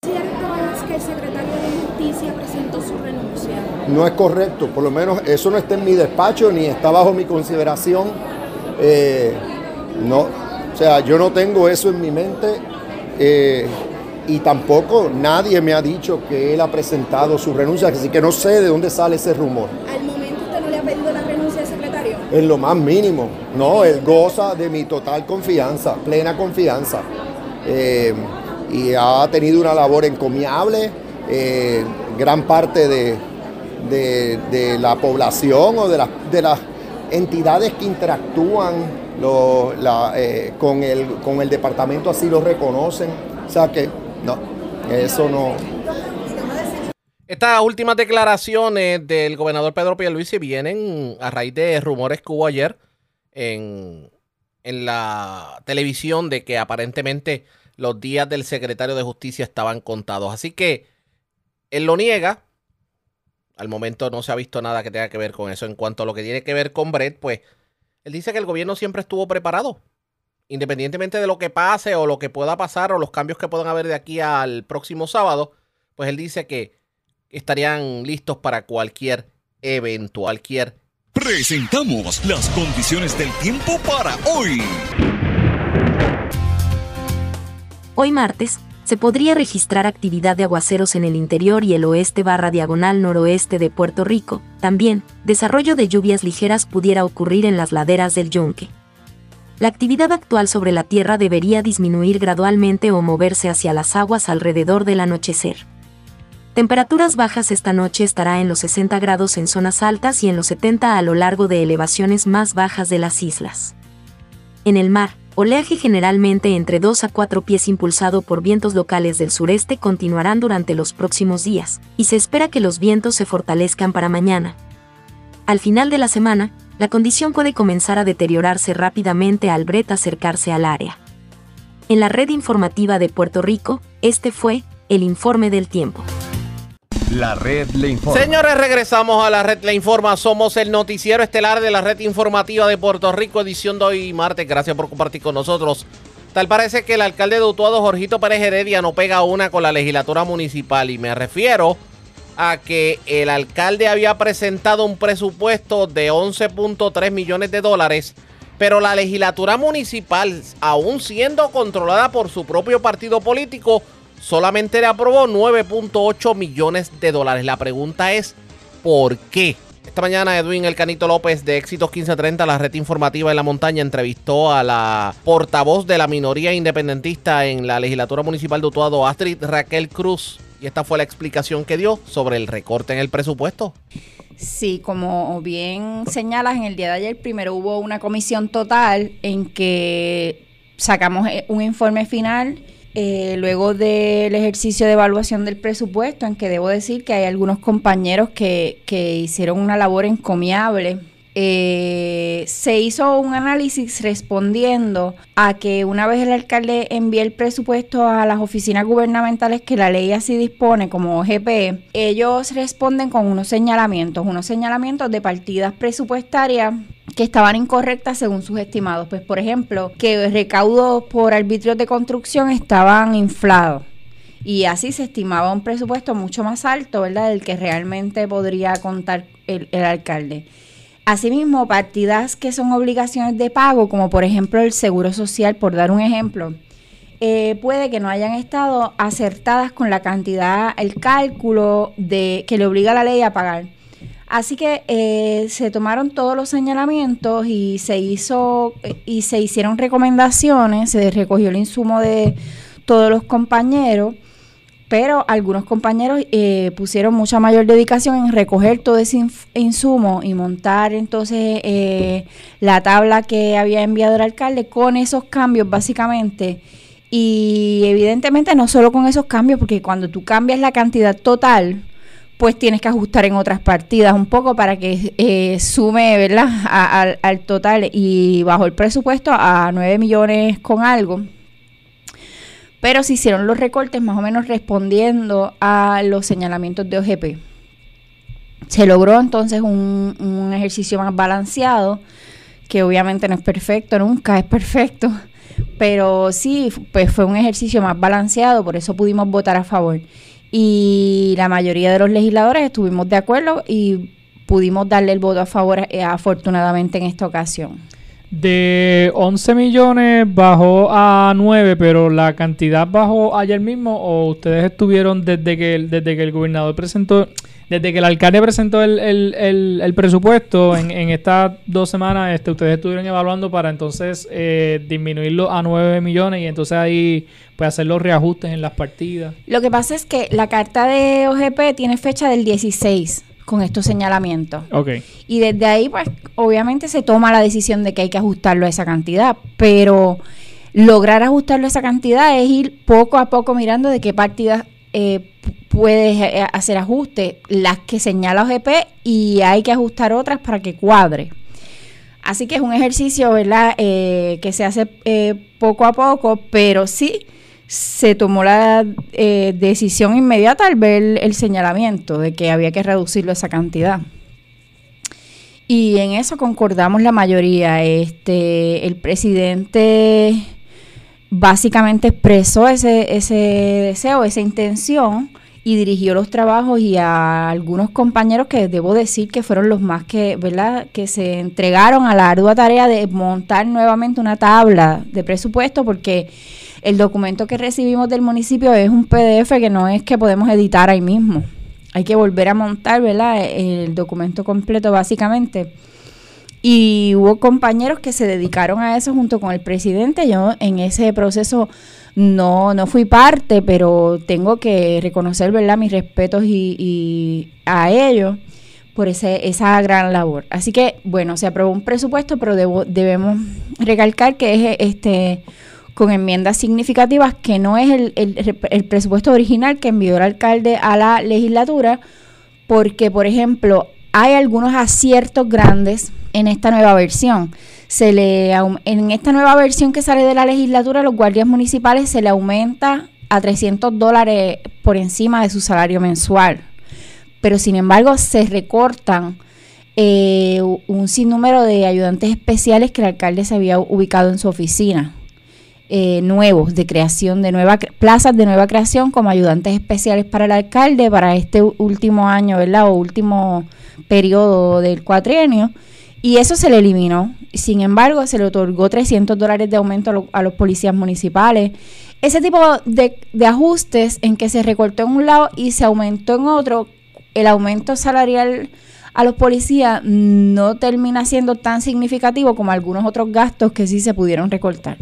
Cierto es que el secretario de Justicia presentó su renuncia. No es correcto, por lo menos eso no está en mi despacho ni está bajo mi consideración. Eh, no, o sea, yo no tengo eso en mi mente eh, y tampoco nadie me ha dicho que él ha presentado su renuncia, así que no sé de dónde sale ese rumor. Al le ha pedido la renuncia al secretario. En lo más mínimo, no, él goza de mi total confianza, plena confianza. Eh, y ha tenido una labor encomiable, eh, gran parte de, de- la población o de, las- de las entidades que interactúan la, eh, con, el, con el departamento así lo reconocen. O sea que, no, eso no. Estas últimas declaraciones del gobernador Pedro Pierluisi vienen a raíz de rumores que hubo ayer en, en la televisión de que aparentemente los días del secretario de Justicia estaban contados. Así que él lo niega. Al momento no se ha visto nada que tenga que ver con eso. En cuanto a lo que tiene que ver con Brett, pues él dice que el gobierno siempre estuvo preparado. Independientemente de lo que pase o lo que pueda pasar o los cambios que puedan haber de aquí al próximo sábado, pues él dice que estarían listos para cualquier evento, cualquier Presentamos las condiciones del tiempo para hoy. Hoy martes, se podría registrar actividad de aguaceros en el interior y el oeste barra diagonal noroeste de Puerto Rico. También, desarrollo de lluvias ligeras pudiera ocurrir en las laderas del Yunque. La actividad actual sobre la Tierra debería disminuir gradualmente o moverse hacia las aguas alrededor del anochecer. Temperaturas bajas esta noche estará en los 60 grados en zonas altas y en los 70 a lo largo de elevaciones más bajas de las islas. En el mar, oleaje generalmente entre 2 a 4 pies impulsado por vientos locales del sureste continuarán durante los próximos días, y se espera que los vientos se fortalezcan para mañana. Al final de la semana, la condición puede comenzar a deteriorarse rápidamente al Brett acercarse al área. En la red informativa de Puerto Rico, este fue el informe del tiempo. La red le informa. Señores, regresamos a la red Le Informa. Somos el noticiero estelar de la red informativa de Puerto Rico, edición de hoy martes. Gracias por compartir con nosotros. Tal parece que el alcalde de Utuado, Jorgito Pérez Heredia, no pega una con la legislatura municipal. Y me refiero a que el alcalde había presentado un presupuesto de 11.3 millones de dólares, pero la legislatura municipal, aún siendo controlada por su propio partido político, solamente le aprobó 9.8 millones de dólares. La pregunta es, ¿por qué? Esta mañana Edwin El Canito López de Éxitos 1530, la red informativa en la montaña, entrevistó a la portavoz de la minoría independentista en la legislatura municipal de Utuado, Astrid Raquel Cruz. Y esta fue la explicación que dio sobre el recorte en el presupuesto. Sí, como bien señalas, en el día de ayer primero hubo una comisión total en que sacamos eh, un informe final eh, luego del ejercicio de evaluación del presupuesto, en que debo decir que hay algunos compañeros que, que hicieron una labor encomiable. Eh, se hizo un análisis respondiendo a que una vez el alcalde envía el presupuesto a las oficinas gubernamentales que la ley así dispone como GPE, ellos responden con unos señalamientos, unos señalamientos de partidas presupuestarias que estaban incorrectas según sus estimados. Pues, por ejemplo, que recaudos por arbitrios de construcción estaban inflados. Y así se estimaba un presupuesto mucho más alto, ¿verdad?, del que realmente podría contar el alcalde. Asimismo, partidas que son obligaciones de pago, como por ejemplo el seguro social, por dar un ejemplo, eh, puede que no hayan estado acertadas con la cantidad, el cálculo de que le obliga la ley a pagar. Así que eh, se tomaron todos los señalamientos y se hizo y se hicieron recomendaciones, se recogió el insumo de todos los compañeros, pero algunos compañeros eh, pusieron mucha mayor dedicación en recoger todo ese insumo y montar entonces eh, la tabla que había enviado el alcalde con esos cambios básicamente. Y evidentemente no solo con esos cambios, porque cuando tú cambias la cantidad total, pues tienes que ajustar en otras partidas un poco para que eh, sume, ¿verdad?, al total y bajo el presupuesto a 9 millones con algo. Pero se hicieron los recortes más o menos respondiendo a los señalamientos de OGP. Se logró entonces un, ejercicio más balanceado, que obviamente no es perfecto, nunca es perfecto, pero sí, pues fue un ejercicio más balanceado, por eso pudimos votar a favor. Y la mayoría de los legisladores estuvimos de acuerdo y pudimos darle el voto a favor eh, afortunadamente en esta ocasión. De 11 millones bajó a 9, pero la cantidad bajó ayer mismo o ustedes estuvieron desde que el, desde que el gobernador presentó, desde que el alcalde presentó el, el, el- presupuesto en, en estas dos semanas, este, ustedes estuvieron evaluando para entonces eh, disminuirlo a 9 millones y entonces ahí pues hacer los reajustes en las partidas. Lo que pasa es que la carta de OGP tiene fecha del 16 con estos señalamientos. Y desde ahí, pues, obviamente se toma la decisión de que hay que ajustarlo a esa cantidad, pero lograr ajustarlo a esa cantidad es ir poco a poco mirando de qué partidas eh, pu- puedes eh, hacer ajustes, las que señala OGP y hay que ajustar otras para que cuadre. Así que es un ejercicio, ¿verdad?, eh, que se hace eh, poco a poco, pero sí se tomó la eh, decisión inmediata al ver el, señalamiento de que había que reducirlo esa cantidad. Y en eso concordamos la mayoría. Este, el presidente básicamente expresó ese, ese deseo, esa intención y dirigió los trabajos y a algunos compañeros que debo decir que fueron los más que, ¿verdad? que se entregaron a la ardua tarea de montar nuevamente una tabla de presupuesto porque el documento que recibimos del municipio es un PDF que no es que podemos editar ahí mismo. Hay que volver a montar, ¿verdad? El documento completo básicamente. Y hubo compañeros que se dedicaron a eso junto con el presidente. Yo en ese proceso no, no fui parte, pero tengo que reconocer, ¿verdad?, mis respetos y, a ellos por ese, esa gran labor. Así que, bueno, se aprobó un presupuesto, pero debemos recalcar que es este con enmiendas significativas, que no es el, el- el presupuesto original que envió el alcalde a la legislatura, porque, por ejemplo, hay algunos aciertos grandes en esta nueva versión. Se le en esta nueva versión que sale de la legislatura, los guardias municipales se le aumenta a 300 dólares por encima de su salario mensual. Pero sin embargo, se recortan eh, un sinnúmero de ayudantes especiales que el alcalde se había ubicado en su oficina eh, nuevos de creación de nuevas plazas de nueva creación como ayudantes especiales para el alcalde para este último año, ¿verdad? O último periodo del cuatrienio. Y eso se le eliminó. Sin embargo, se le otorgó 300 dólares de aumento a, lo- a los policías municipales. Ese tipo de ajustes en que se recortó en un lado y se aumentó en otro, el aumento salarial a los policías no termina siendo tan significativo como algunos otros gastos que sí se pudieron recortar.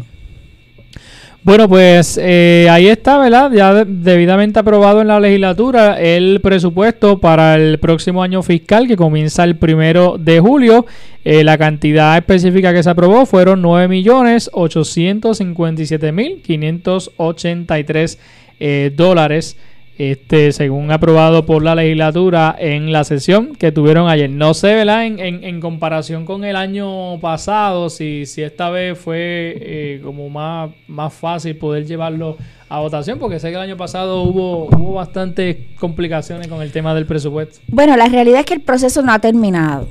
Bueno, pues eh, ahí está, ¿verdad? Ya de- debidamente aprobado en la legislatura el presupuesto para el próximo año fiscal que comienza el primero de julio. Eh, la cantidad específica que se aprobó fueron 9.857.583 eh, dólares. Este, según aprobado por la legislatura en la sesión que tuvieron ayer. No sé, ¿verdad? En, en, en comparación con el año pasado, si, si esta vez fue eh, como más, más fácil poder llevarlo a votación, porque sé que el año pasado hubo, hubo bastantes complicaciones con el tema del presupuesto. Bueno, la realidad es que el proceso no ha terminado.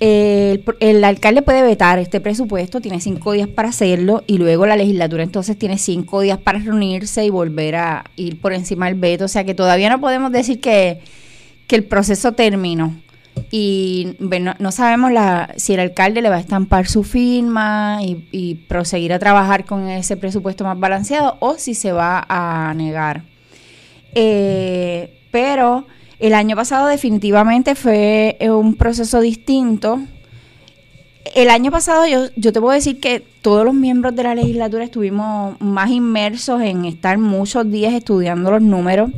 El, alcalde puede vetar este presupuesto, tiene cinco días para hacerlo y luego la legislatura entonces tiene cinco días para reunirse y volver a ir por encima del veto. O sea que todavía no podemos decir que, que el proceso terminó. Y bueno, no sabemos si el alcalde le va a estampar su firma y, y proseguir a trabajar con ese presupuesto más balanceado o si se va a negar. Eh, pero El año pasado definitivamente fue eh, un proceso distinto. El año pasado yo, yo te puedo decir que todos los miembros de la legislatura estuvimos más inmersos en estar muchos días estudiando los números,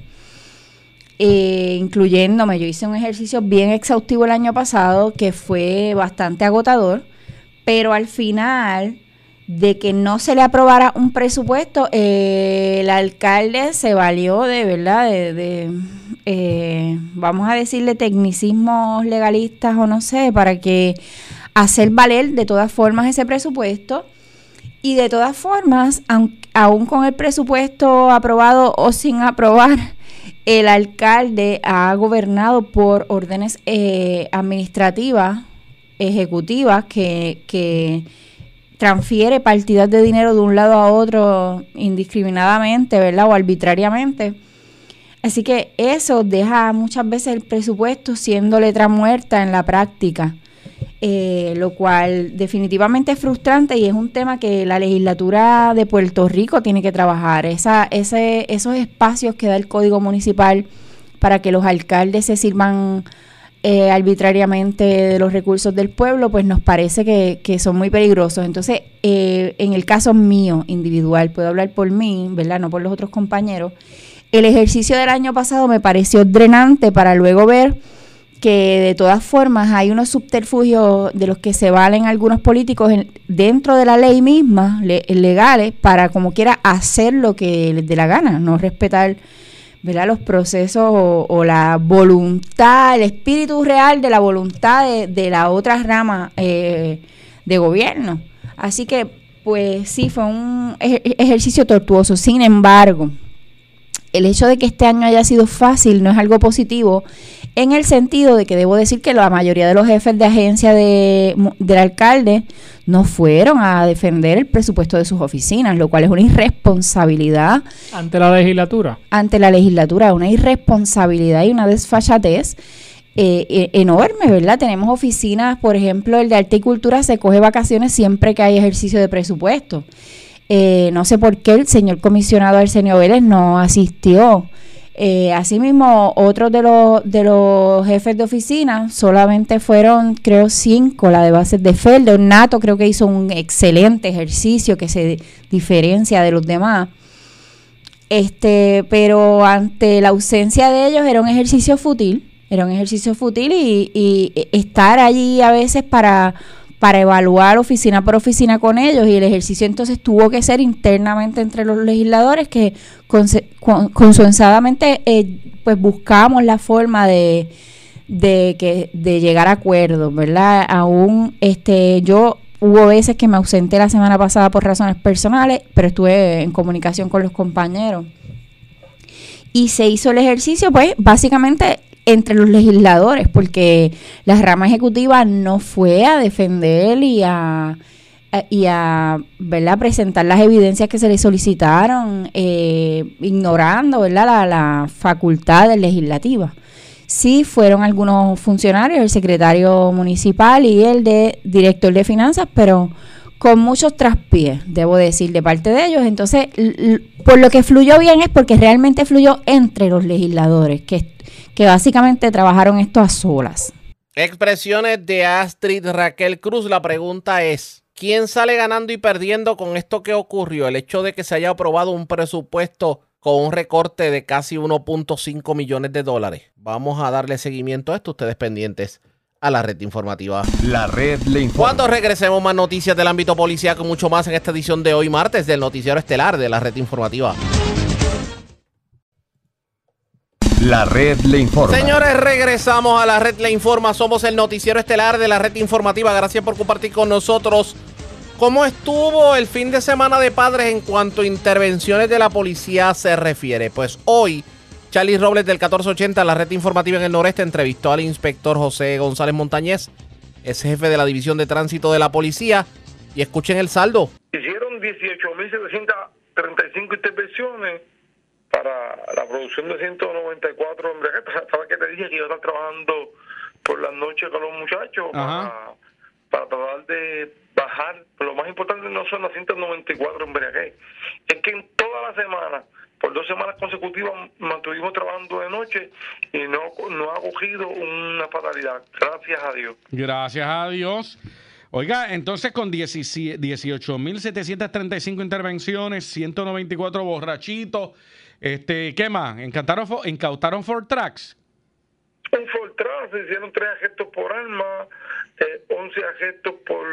eh, incluyéndome. Yo hice un ejercicio bien exhaustivo el año pasado que fue bastante agotador, pero al final de que no se le aprobara un presupuesto, eh, el alcalde se valió de verdad de, de, eh, vamos a decirle tecnicismos legalistas o no sé, para que hacer valer de todas formas ese presupuesto y de todas formas, aun, aún con el presupuesto aprobado o sin aprobar, el alcalde ha gobernado por órdenes eh, administrativas, ejecutivas, que, que transfiere partidas de dinero de un lado a otro indiscriminadamente, ¿verdad? O arbitrariamente. Así que eso deja muchas veces el presupuesto siendo letra muerta en la práctica, eh, lo cual definitivamente es frustrante y es un tema que la legislatura de Puerto Rico tiene que trabajar. Esa, ese, esos espacios que da el Código Municipal para que los alcaldes se sirvan eh, arbitrariamente de los recursos del pueblo, pues nos parece que, son muy peligrosos. Entonces, eh, en el caso mío, individual, puedo hablar por mí, ¿verdad? No por los otros compañeros. El ejercicio del año pasado me pareció drenante para luego ver que de todas formas hay unos subterfugios de los que se valen algunos políticos en, dentro de la ley misma, le, legales, para como quiera hacer lo que les dé la gana, no respetar ¿verdad? los procesos o, o, la voluntad, el espíritu real de la voluntad de, de la otra rama eh, de gobierno. Así que, pues sí, fue un ejercicio tortuoso. Sin embargo, el hecho de que este año haya sido fácil no es algo positivo en el sentido de que debo decir que la mayoría de los jefes de agencia de, del alcalde no fueron a defender el presupuesto de sus oficinas, lo cual es una irresponsabilidad. Ante la legislatura. Ante la legislatura, una irresponsabilidad y una desfachatez. Eh, enorme, ¿verdad? Tenemos oficinas, por ejemplo, el de Arte y Cultura se coge vacaciones siempre que hay ejercicio de presupuesto. Eh, no sé por qué el señor comisionado Arsenio Vélez no asistió eh, asimismo, otros de los, de los jefes de oficina solamente fueron, creo, cinco, la de bases de Felder. Nato creo que hizo un excelente ejercicio que se diferencia de los demás. Este, pero ante la ausencia de ellos era un ejercicio fútil, era un ejercicio fútil y estar allí a veces para para evaluar oficina por oficina con ellos y el ejercicio entonces tuvo que ser internamente entre los legisladores que consensuadamente eh, pues buscamos la forma de, de, que, de llegar a acuerdos, ¿verdad? Aún este, yo hubo veces que me ausenté la semana pasada por razones personales, pero estuve en comunicación con los compañeros. Y se hizo el ejercicio, pues básicamente entre los legisladores, porque la rama ejecutiva no fue a defender y a, y a presentar las evidencias que se le solicitaron, eh, ignorando ¿verdad? La, la facultad legislativa. Sí fueron algunos funcionarios, el secretario municipal y el de director de finanzas, pero con muchos traspiés, debo decir, de parte de ellos. Entonces, por lo que fluyó bien es porque realmente fluyó entre los legisladores, que que básicamente trabajaron esto a solas. Expresiones de Astrid Raquel Cruz. La pregunta es, ¿quién sale ganando y perdiendo con esto que ocurrió? El hecho de que se haya aprobado un presupuesto con un recorte de casi 1.5 millones de dólares. Vamos a darle seguimiento a esto, ustedes pendientes a la red informativa. La red le informa. Cuando regresemos más noticias del ámbito policial con mucho más en esta edición de hoy martes del noticiero estelar de la red informativa. La red le informa. Señores, regresamos a la red le informa. Somos el noticiero estelar de la red informativa. Gracias por compartir con nosotros. ¿Cómo estuvo el fin de semana de padres en cuanto a intervenciones de la policía se refiere? Pues hoy, Charlie Robles del 1480, la red informativa en el noreste, entrevistó al inspector José González Montañez, es jefe de la división de tránsito de la policía. Y escuchen el saldo. Hicieron 18.735 intervenciones para la producción de 194 embriaguetas. ¿Sabes que te dije que iba a estar trabajando por las noches con los muchos para, para tratar de bajar, pero lo más importante no son las 194 embriaguez, es que en toda la semana, por dos semanas consecutivas, mantuvimos trabajando de noche y no, no ha cogido una fatalidad, gracias a Dios. Gracias a Dios. Oiga, entonces con 17 18.735 intervenciones, 194 borrachitos, este, ¿qué más? ¿Incautaron, fo- incautaron Ford Tracks? En Fortran se hicieron tres arrestos por arma, eh, 11 arrestos por,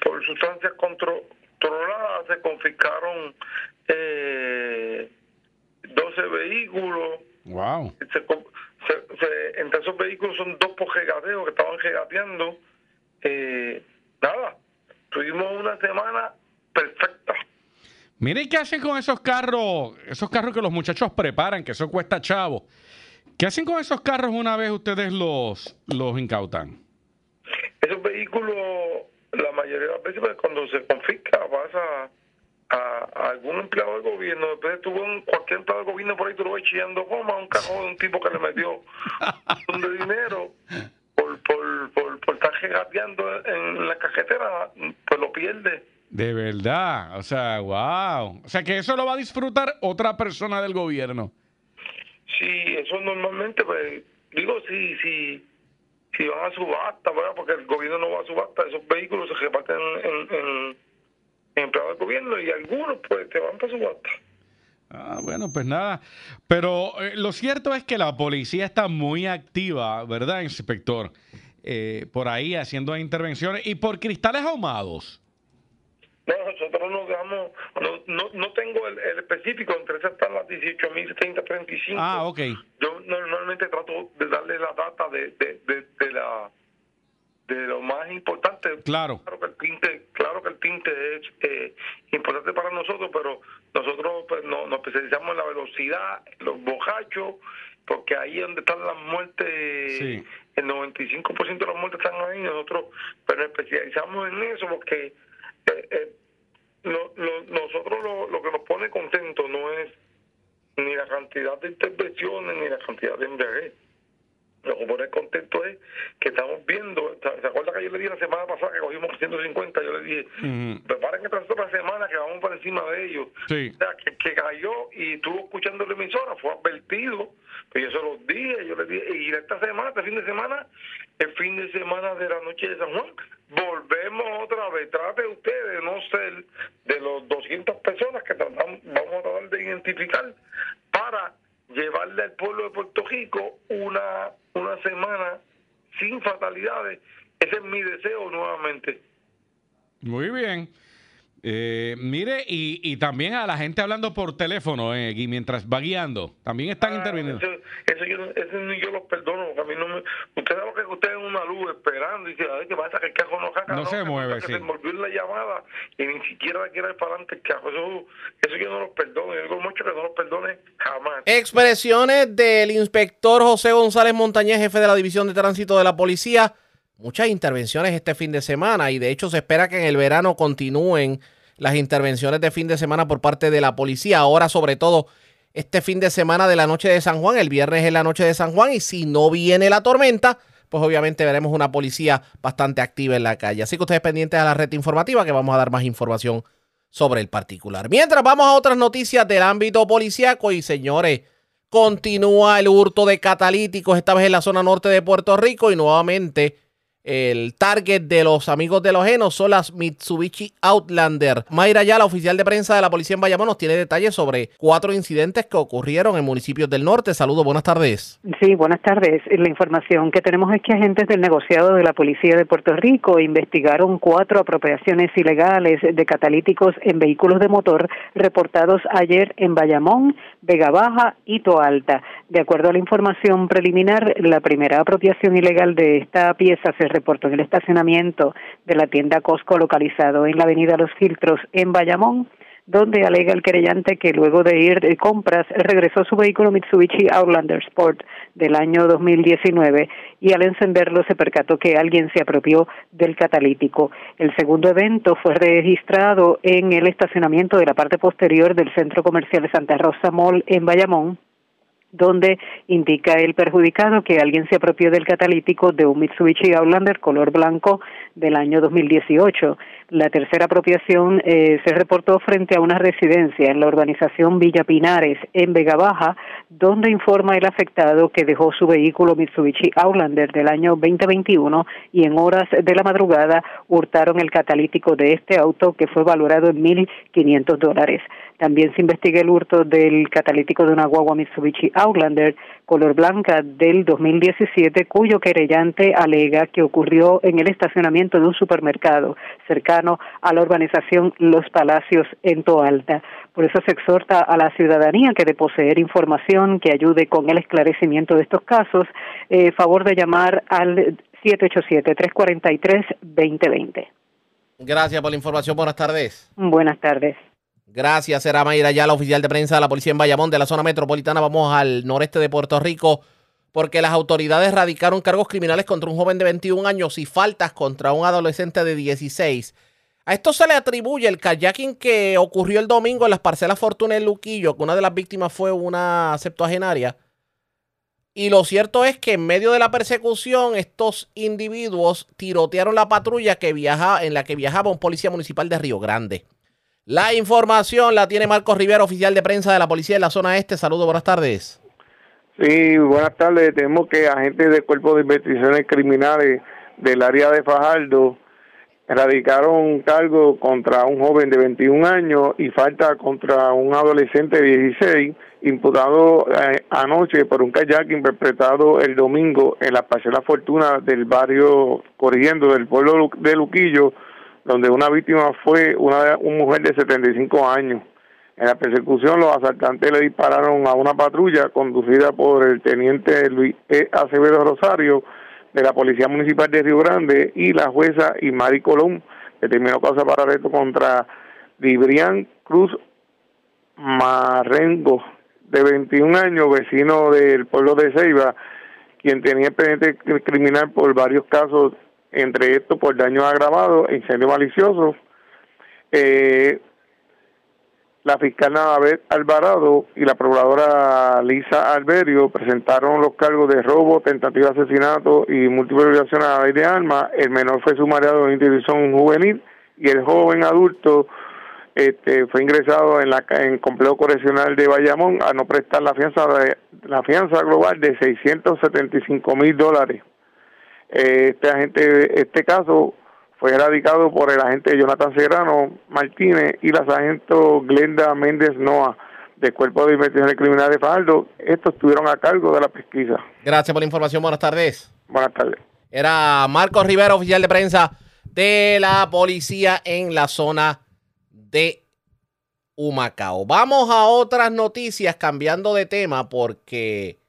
por sustancias contro- controladas, se confiscaron eh, 12 vehículos. Wow. Se, co- se- se- entre esos vehículos son dos por regateo que estaban regateando. Eh, nada, tuvimos una semana perfecta. Miren qué hacen con esos carros, esos carros que los muchachos preparan, que eso cuesta chavo. ¿Qué hacen con esos carros una vez ustedes los, los incautan? Esos vehículos, la mayoría de las veces, pues, cuando se confisca, pasa a, a algún empleado del gobierno. Después tuvo un, cualquier empleado del gobierno por ahí, tú lo ves chillando goma, un cajón de un tipo que le metió un montón de dinero por, por, por, por estar regateando en la cajetera, pues lo pierde. De verdad, o sea, wow. O sea, que eso lo va a disfrutar otra persona del gobierno. Sí, eso normalmente, pues, digo, si, si, si van a subasta, ¿verdad? Porque el gobierno no va a subasta, esos vehículos se reparten en, en, en empleados del gobierno y algunos, pues, te van para subasta. Ah, bueno, pues nada. Pero eh, lo cierto es que la policía está muy activa, ¿verdad, inspector? Eh, por ahí haciendo intervenciones y por cristales ahumados. No, nosotros nos damos, no, no, no tengo el, el específico, entre esas están las 18.735. Ah, ok. Yo normalmente trato de darle la data de, de, de, de la de lo más importante. Claro. Claro que el tinte, claro que el tinte es eh, importante para nosotros, pero nosotros pues, no- nos especializamos en la velocidad, los bojachos, porque ahí es donde están las muertes, Sí. el 95% de las muertes están ahí, nosotros pero nos especializamos en eso porque eh, eh, no- no- nosotros lo, lo que nos pone contento no es ni la cantidad de intervenciones ni la cantidad de embriaguez. Lo que pone contento es que estamos viendo, ¿se acuerda que yo le dije la semana pasada que cogimos 150? Yo le dije, preparen esta otra semana que vamos por encima de ellos. Sí. O sea, que, que cayó y estuvo escuchando la emisora, fue advertido, pero yo se los dije, yo les dije, y esta semana, este fin de semana, el fin de semana de la noche de San Juan, volvemos otra vez, trate usted de no ser de los 200 personas que tratamos, vamos a tratar de identificar para llevarle al pueblo de Puerto Rico una, una semana sin fatalidades. Ese es mi deseo nuevamente. Muy bien. Eh, mire, y, y también a la gente hablando por teléfono eh, y mientras va guiando, también están interviniendo. Eso, eso yo, eso yo los perdono, porque a mí no me... Usted sabe que usted en una luz esperando y dice, a ver qué pasa, que el carro no saca. No se que mueve, que sí. se envolvió en la llamada y ni siquiera quiere ir para adelante el carro. Eso, eso yo no los perdono. Yo digo mucho que no los perdone jamás. Expresiones del inspector José González Montañez, jefe de la División de Tránsito de la Policía. Muchas intervenciones este fin de semana y de hecho se espera que en el verano continúen las intervenciones de fin de semana por parte de la policía. Ahora sobre todo este fin de semana de la noche de San Juan, el viernes es la noche de San Juan y si no viene la tormenta, pues obviamente veremos una policía bastante activa en la calle. Así que ustedes pendientes a la red informativa que vamos a dar más información sobre el particular. Mientras vamos a otras noticias del ámbito policíaco y señores, continúa el hurto de catalíticos, esta vez en la zona norte de Puerto Rico y nuevamente el target de los amigos de los genos son las Mitsubishi Outlander. Mayra Ayala, oficial de prensa de la policía en Bayamón, nos tiene detalles sobre cuatro incidentes que ocurrieron en municipios del norte. Saludos, buenas tardes. Sí, buenas tardes. La información que tenemos es que agentes del negociado de la Policía de Puerto Rico investigaron cuatro apropiaciones ilegales de catalíticos en vehículos de motor reportados ayer en Bayamón, Vega Baja y Toalta. De acuerdo a la información preliminar, la primera apropiación ilegal de esta pieza se reportó en el estacionamiento de la tienda Costco localizado en la avenida Los Filtros en Bayamón donde alega el querellante que luego de ir de compras regresó su vehículo Mitsubishi Outlander Sport del año 2019 y al encenderlo se percató que alguien se apropió del catalítico. El segundo evento fue registrado en el estacionamiento de la parte posterior del centro comercial Santa Rosa Mall en Bayamón donde indica el perjudicado que alguien se apropió del catalítico de un Mitsubishi Outlander color blanco del año 2018. La tercera apropiación eh, se reportó frente a una residencia en la urbanización Villa Pinares, en Vega Baja, donde informa el afectado que dejó su vehículo Mitsubishi Outlander del año 2021 y en horas de la madrugada hurtaron el catalítico de este auto que fue valorado en 1.500 dólares. También se investiga el hurto del catalítico de una guagua Mitsubishi Outlander color blanca del 2017, cuyo querellante alega que ocurrió en el estacionamiento de un supermercado cercano a la urbanización Los Palacios en Toalta. Por eso se exhorta a la ciudadanía que de poseer información que ayude con el esclarecimiento de estos casos, eh, favor de llamar al 787-343-2020. Gracias por la información. Buenas tardes. Buenas tardes. Gracias, era Mayra la oficial de prensa de la policía en Bayamón, de la zona metropolitana. Vamos al noreste de Puerto Rico, porque las autoridades radicaron cargos criminales contra un joven de 21 años y faltas contra un adolescente de 16. A esto se le atribuye el kayaking que ocurrió el domingo en las parcelas Fortuna en Luquillo, que una de las víctimas fue una septuagenaria. Y lo cierto es que en medio de la persecución, estos individuos tirotearon la patrulla que viaja, en la que viajaba un policía municipal de Río Grande. La información la tiene Marcos Rivera, oficial de prensa de la policía de la zona este. Saludos, buenas tardes. Sí, buenas tardes. Tenemos que agentes del Cuerpo de Investigaciones Criminales del área de Fajardo radicaron un cargo contra un joven de 21 años y falta contra un adolescente de 16, imputado eh, anoche por un kayak interpretado el domingo en la parcela Fortuna del barrio Corriendo del pueblo de Luquillo donde una víctima fue una, mujer de 75 años. En la persecución, los asaltantes le dispararon a una patrulla conducida por el teniente Luis E. Acevedo Rosario de la Policía Municipal de Río Grande y la jueza Imari Colón determinó causa para arresto contra Librián Cruz Marrengo, de 21 años, vecino del pueblo de Ceiba, quien tenía expediente criminal por varios casos entre esto por daño agravado, incendio malicioso. Eh, la fiscal Navabet Alvarado y la procuradora Lisa Alberio presentaron los cargos de robo, tentativa de asesinato y múltiples violaciones a la ley de armas. El menor fue sumariado en institución juvenil y el joven adulto este, fue ingresado en la en complejo correccional de Bayamón a no prestar la fianza la fianza global de 675 mil dólares. Este agente, este caso fue erradicado por el agente Jonathan Serrano Martínez y la sargento Glenda Méndez Noa del Cuerpo de Investigación Criminal de Fajardo. Estos estuvieron a cargo de la pesquisa. Gracias por la información. Buenas tardes. Buenas tardes. Era Marcos Rivera, oficial de prensa de la policía en la zona de Humacao. Vamos a otras noticias cambiando de tema porque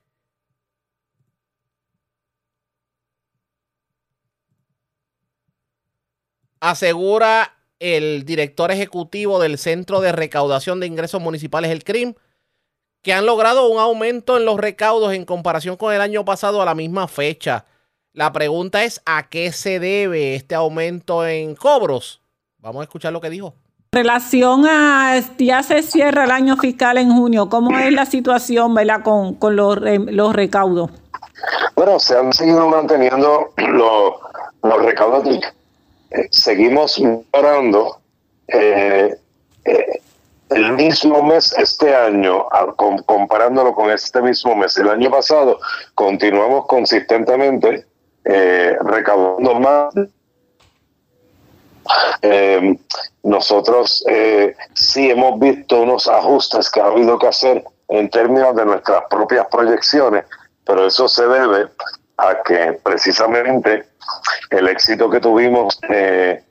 asegura el director ejecutivo del Centro de Recaudación de Ingresos Municipales, el CRIM, que han logrado un aumento en los recaudos en comparación con el año pasado a la misma fecha. La pregunta es, ¿a qué se debe este aumento en cobros? Vamos a escuchar lo que dijo. En relación a, ya se cierra el año fiscal en junio, ¿cómo es la situación ¿verdad? con, con los, los recaudos? Bueno, se han seguido manteniendo los, los recaudos seguimos mejorando. Eh, eh, el mismo mes este año, comparándolo con este mismo mes, el año pasado, continuamos consistentemente eh, recaudando más. nosotros sí hemos visto unos ajustes que ha habido que hacer en términos de nuestras propias proyecciones, pero eso se debe a que precisamente el éxito que tuvimos eh,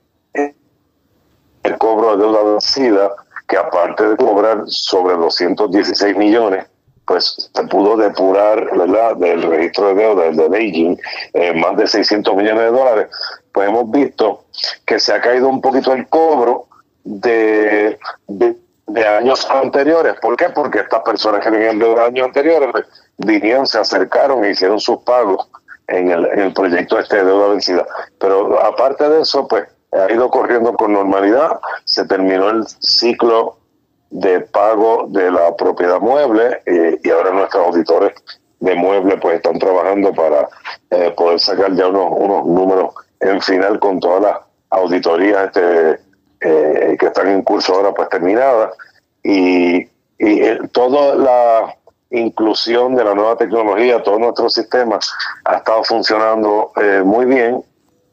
el cobro de deuda vencida, que aparte de cobrar sobre 216 millones, pues se pudo depurar ¿verdad? del registro de deuda, de Beijing, eh, más de 600 millones de dólares, pues hemos visto que se ha caído un poquito el cobro de, de, años anteriores. ¿Por qué? Porque estas personas que tenían deuda de años anteriores vinieron, se acercaron e hicieron sus pagos en el, en el proyecto este de deuda vencida. Pero aparte de eso, pues ha ido corriendo con normalidad, se terminó el ciclo de pago de la propiedad mueble eh, y ahora nuestros auditores de mueble pues están trabajando para eh, poder sacar ya unos, unos números en final con todas las auditorías este, eh, que están en curso ahora pues terminadas y, y toda la inclusión de la nueva tecnología, todo nuestro sistema ha estado funcionando eh, muy bien,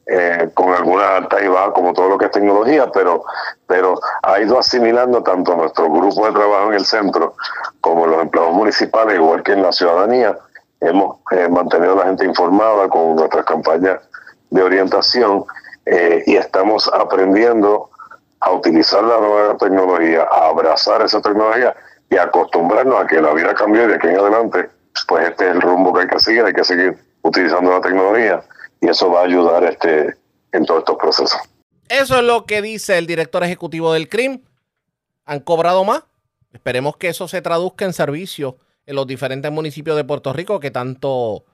eh, con algunas altas y bajas, como todo lo que es tecnología, pero, pero ha ido asimilando tanto nuestro grupo de trabajo en el centro como los empleados municipales, igual que en la ciudadanía. Hemos eh, mantenido a la gente informada con nuestras campañas de orientación y estamos aprendiendo a utilizar la nueva tecnología, a abrazar esa tecnología y acostumbrarnos a que la vida cambie de aquí en adelante, pues este es el rumbo que hay que seguir, hay que seguir utilizando la tecnología y eso va a ayudar este en todos estos procesos. Eso es lo que dice el director ejecutivo del CRIM. ¿Han cobrado más? Esperemos que eso se traduzca en servicio en los diferentes municipios de Puerto Rico que tanto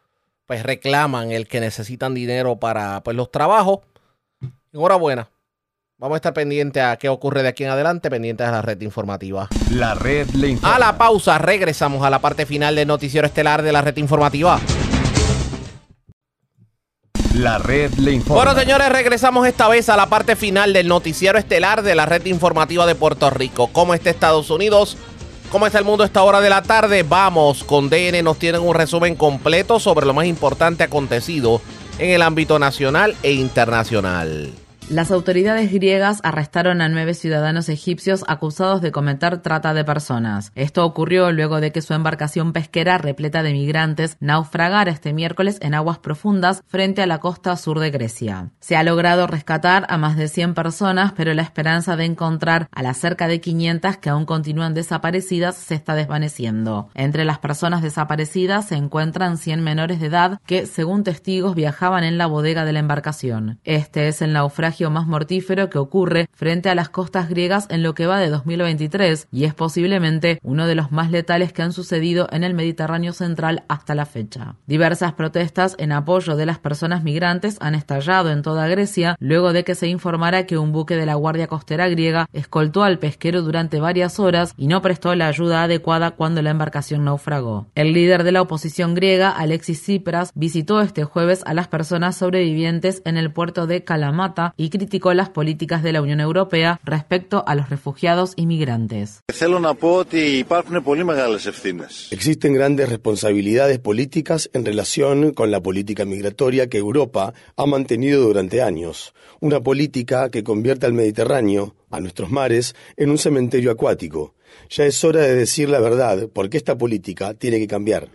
pues reclaman el que necesitan dinero para pues, los trabajos. Enhorabuena. Vamos a estar pendientes a qué ocurre de aquí en adelante, pendientes a la red informativa. La red le informa. A la pausa, regresamos a la parte final del noticiero estelar de la red informativa. La red le informa. Bueno, señores, regresamos esta vez a la parte final del noticiero estelar de la red informativa de Puerto Rico. ¿Cómo está Estados Unidos? ¿Cómo está el mundo a esta hora de la tarde? Vamos, con DN nos tienen un resumen completo sobre lo más importante acontecido en el ámbito nacional e internacional. Las autoridades griegas arrestaron a nueve ciudadanos egipcios acusados de cometer trata de personas. Esto ocurrió luego de que su embarcación pesquera repleta de migrantes naufragara este miércoles en aguas profundas frente a la costa sur de Grecia. Se ha logrado rescatar a más de 100 personas, pero la esperanza de encontrar a las cerca de 500 que aún continúan desaparecidas se está desvaneciendo. Entre las personas desaparecidas se encuentran 100 menores de edad que, según testigos, viajaban en la bodega de la embarcación. Este es el naufragio más mortífero que ocurre frente a las costas griegas en lo que va de 2023 y es posiblemente uno de los más letales que han sucedido en el Mediterráneo central hasta la fecha. Diversas protestas en apoyo de las personas migrantes han estallado en toda Grecia luego de que se informara que un buque de la Guardia Costera griega escoltó al pesquero durante varias horas y no prestó la ayuda adecuada cuando la embarcación naufragó. El líder de la oposición griega, Alexis Tsipras, visitó este jueves a las personas sobrevivientes en el puerto de Kalamata y criticó las políticas de la Unión Europea respecto a los refugiados y migrantes. Existen grandes responsabilidades políticas en relación con la política migratoria que Europa ha mantenido durante años. Una política que convierte al Mediterráneo, a nuestros mares, en un cementerio acuático. Ya es hora de decir la verdad, porque esta política tiene que cambiar.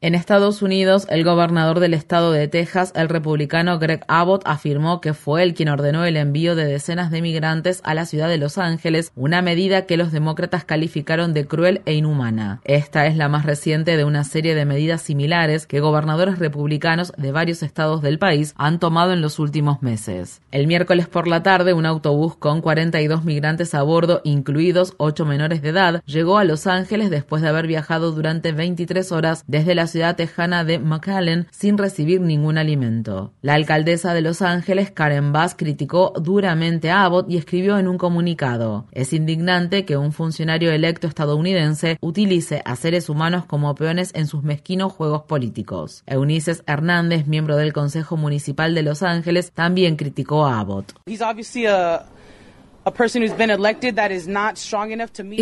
En Estados Unidos, el gobernador del estado de Texas, el republicano Greg Abbott, afirmó que fue él quien ordenó el envío de decenas de migrantes a la ciudad de Los Ángeles, una medida que los demócratas calificaron de cruel e inhumana. Esta es la más reciente de una serie de medidas similares que gobernadores republicanos de varios estados del país han tomado en los últimos meses. El miércoles por la tarde, un autobús con 42 migrantes a bordo, incluidos 8 menores de edad, llegó a Los Ángeles después de haber viajado durante 23 horas desde la ciudad tejana de McAllen sin recibir ningún alimento. La alcaldesa de Los Ángeles, Karen Bass, criticó duramente a Abbott y escribió en un comunicado: Es indignante que un funcionario electo estadounidense utilice a seres humanos como peones en sus mezquinos juegos políticos. Eunices Hernández, miembro del Consejo Municipal de Los Ángeles, también criticó a Abbott.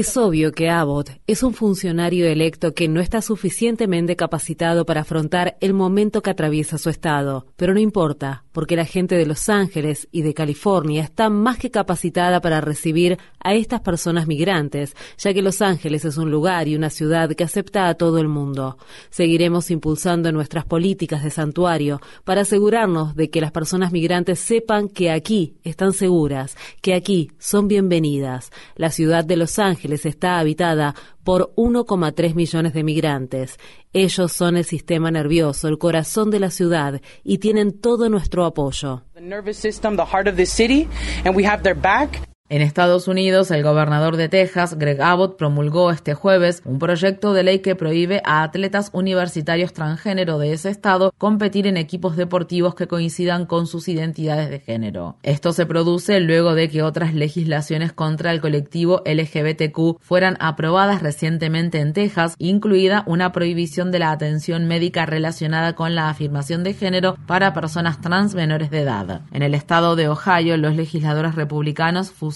Es obvio que Abbott es un funcionario electo que no está suficientemente capacitado para afrontar el momento que atraviesa su estado, pero no importa, porque la gente de Los Ángeles y de California está más que capacitada para recibir a estas personas migrantes, ya que Los Ángeles es un lugar y una ciudad que acepta a todo el mundo. Seguiremos impulsando nuestras políticas de santuario para asegurarnos de que las personas migrantes sepan que aquí están seguras, que aquí son bienvenidas. La ciudad de Los Ángeles está habitada por 1,3 millones de migrantes. Ellos son el sistema nervioso, el corazón de la ciudad y tienen todo nuestro apoyo. En Estados Unidos, el gobernador de Texas, Greg Abbott, promulgó este jueves un proyecto de ley que prohíbe a atletas universitarios transgénero de ese estado competir en equipos deportivos que coincidan con sus identidades de género. Esto se produce luego de que otras legislaciones contra el colectivo LGBTQ fueran aprobadas recientemente en Texas, incluida una prohibición de la atención médica relacionada con la afirmación de género para personas trans menores de edad. En el estado de Ohio, los legisladores republicanos fusionaron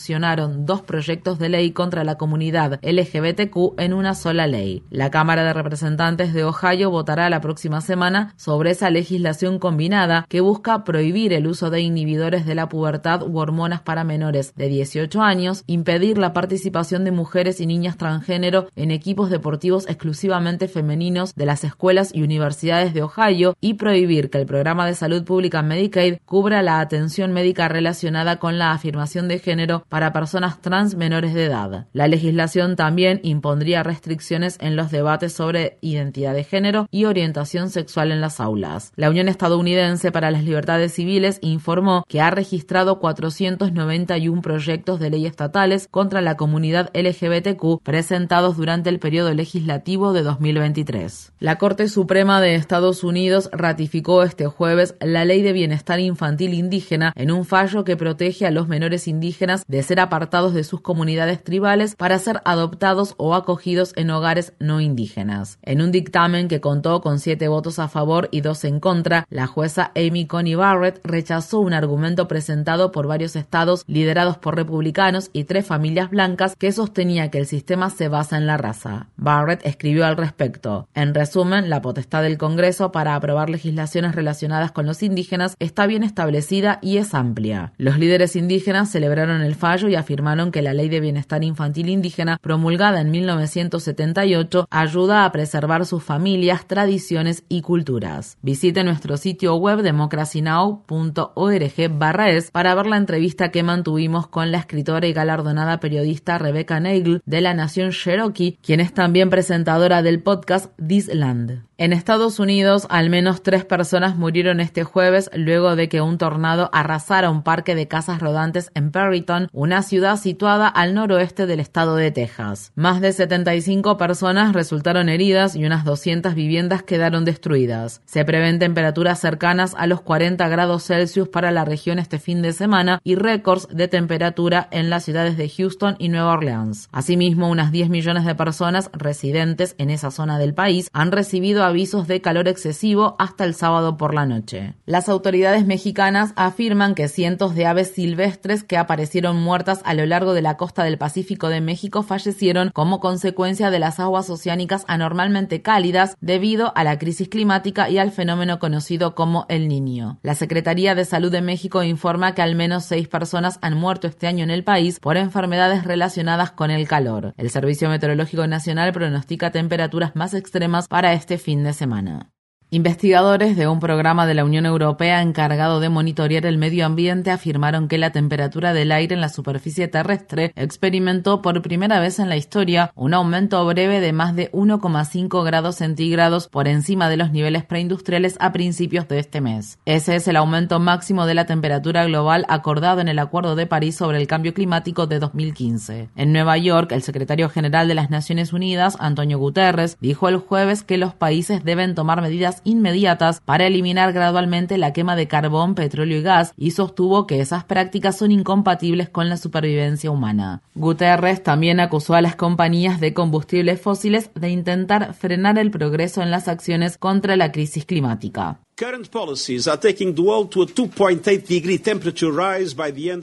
dos proyectos de ley contra la comunidad LGBTQ en una sola ley. La Cámara de Representantes de Ohio votará la próxima semana sobre esa legislación combinada que busca prohibir el uso de inhibidores de la pubertad u hormonas para menores de 18 años, impedir la participación de mujeres y niñas transgénero en equipos deportivos exclusivamente femeninos de las escuelas y universidades de Ohio y prohibir que el programa de salud pública Medicaid cubra la atención médica relacionada con la afirmación de género para personas trans menores de edad. La legislación también impondría restricciones en los debates sobre identidad de género y orientación sexual en las aulas. La Unión Estadounidense para las Libertades Civiles informó que ha registrado 491 proyectos de ley estatales contra la comunidad LGBTQ presentados durante el periodo legislativo de 2023. La Corte Suprema de Estados Unidos ratificó este jueves la Ley de Bienestar Infantil Indígena en un fallo que protege a los menores indígenas de ser apartados de sus comunidades tribales para ser adoptados o acogidos en hogares no indígenas. En un dictamen que contó con siete votos a favor y dos en contra, la jueza Amy Coney Barrett rechazó un argumento presentado por varios estados liderados por republicanos y tres familias blancas que sostenía que el sistema se basa en la raza. Barrett escribió al respecto. En resumen, la potestad del Congreso para aprobar legislaciones relacionadas con los indígenas está bien establecida y es amplia. Los líderes indígenas celebraron el y afirmaron que la Ley de Bienestar Infantil Indígena, promulgada en 1978, ayuda a preservar sus familias, tradiciones y culturas. Visite nuestro sitio web democracynow.org/es para ver la entrevista que mantuvimos con la escritora y galardonada periodista Rebecca Nagel de la Nación Cherokee, quien es también presentadora del podcast This Land. En Estados Unidos, al menos tres personas murieron este jueves luego de que un tornado arrasara un parque de casas rodantes en Perryton, una ciudad situada al noroeste del estado de Texas. Más de 75 personas resultaron heridas y unas 200 viviendas quedaron destruidas. Se prevén temperaturas cercanas a los 40 grados Celsius para la región este fin de semana y récords de temperatura en las ciudades de Houston y Nueva Orleans. Asimismo, unas 10 millones de personas residentes en esa zona del país han recibido avisos de calor excesivo hasta el sábado por la noche. Las autoridades mexicanas afirman que cientos de aves silvestres que aparecieron muertas a lo largo de la costa del Pacífico de México fallecieron como consecuencia de las aguas oceánicas anormalmente cálidas debido a la crisis climática y al fenómeno conocido como el Niño. La Secretaría de Salud de México informa que al menos seis personas han muerto este año en el país por enfermedades relacionadas con el calor. El Servicio Meteorológico Nacional pronostica temperaturas más extremas para este fin de semana. Investigadores de un programa de la Unión Europea encargado de monitorear el medio ambiente afirmaron que la temperatura del aire en la superficie terrestre experimentó por primera vez en la historia un aumento breve de más de 1,5 grados centígrados por encima de los niveles preindustriales a principios de este mes. Ese es el aumento máximo de la temperatura global acordado en el Acuerdo de París sobre el Cambio Climático de 2015. En Nueva York, el secretario general de las Naciones Unidas, Antonio Guterres, dijo el jueves que los países deben tomar medidas inmediatas para eliminar gradualmente la quema de carbón, petróleo y gas y sostuvo que esas prácticas son incompatibles con la supervivencia humana. Guterres también acusó a las compañías de combustibles fósiles de intentar frenar el progreso en las acciones contra la crisis climática.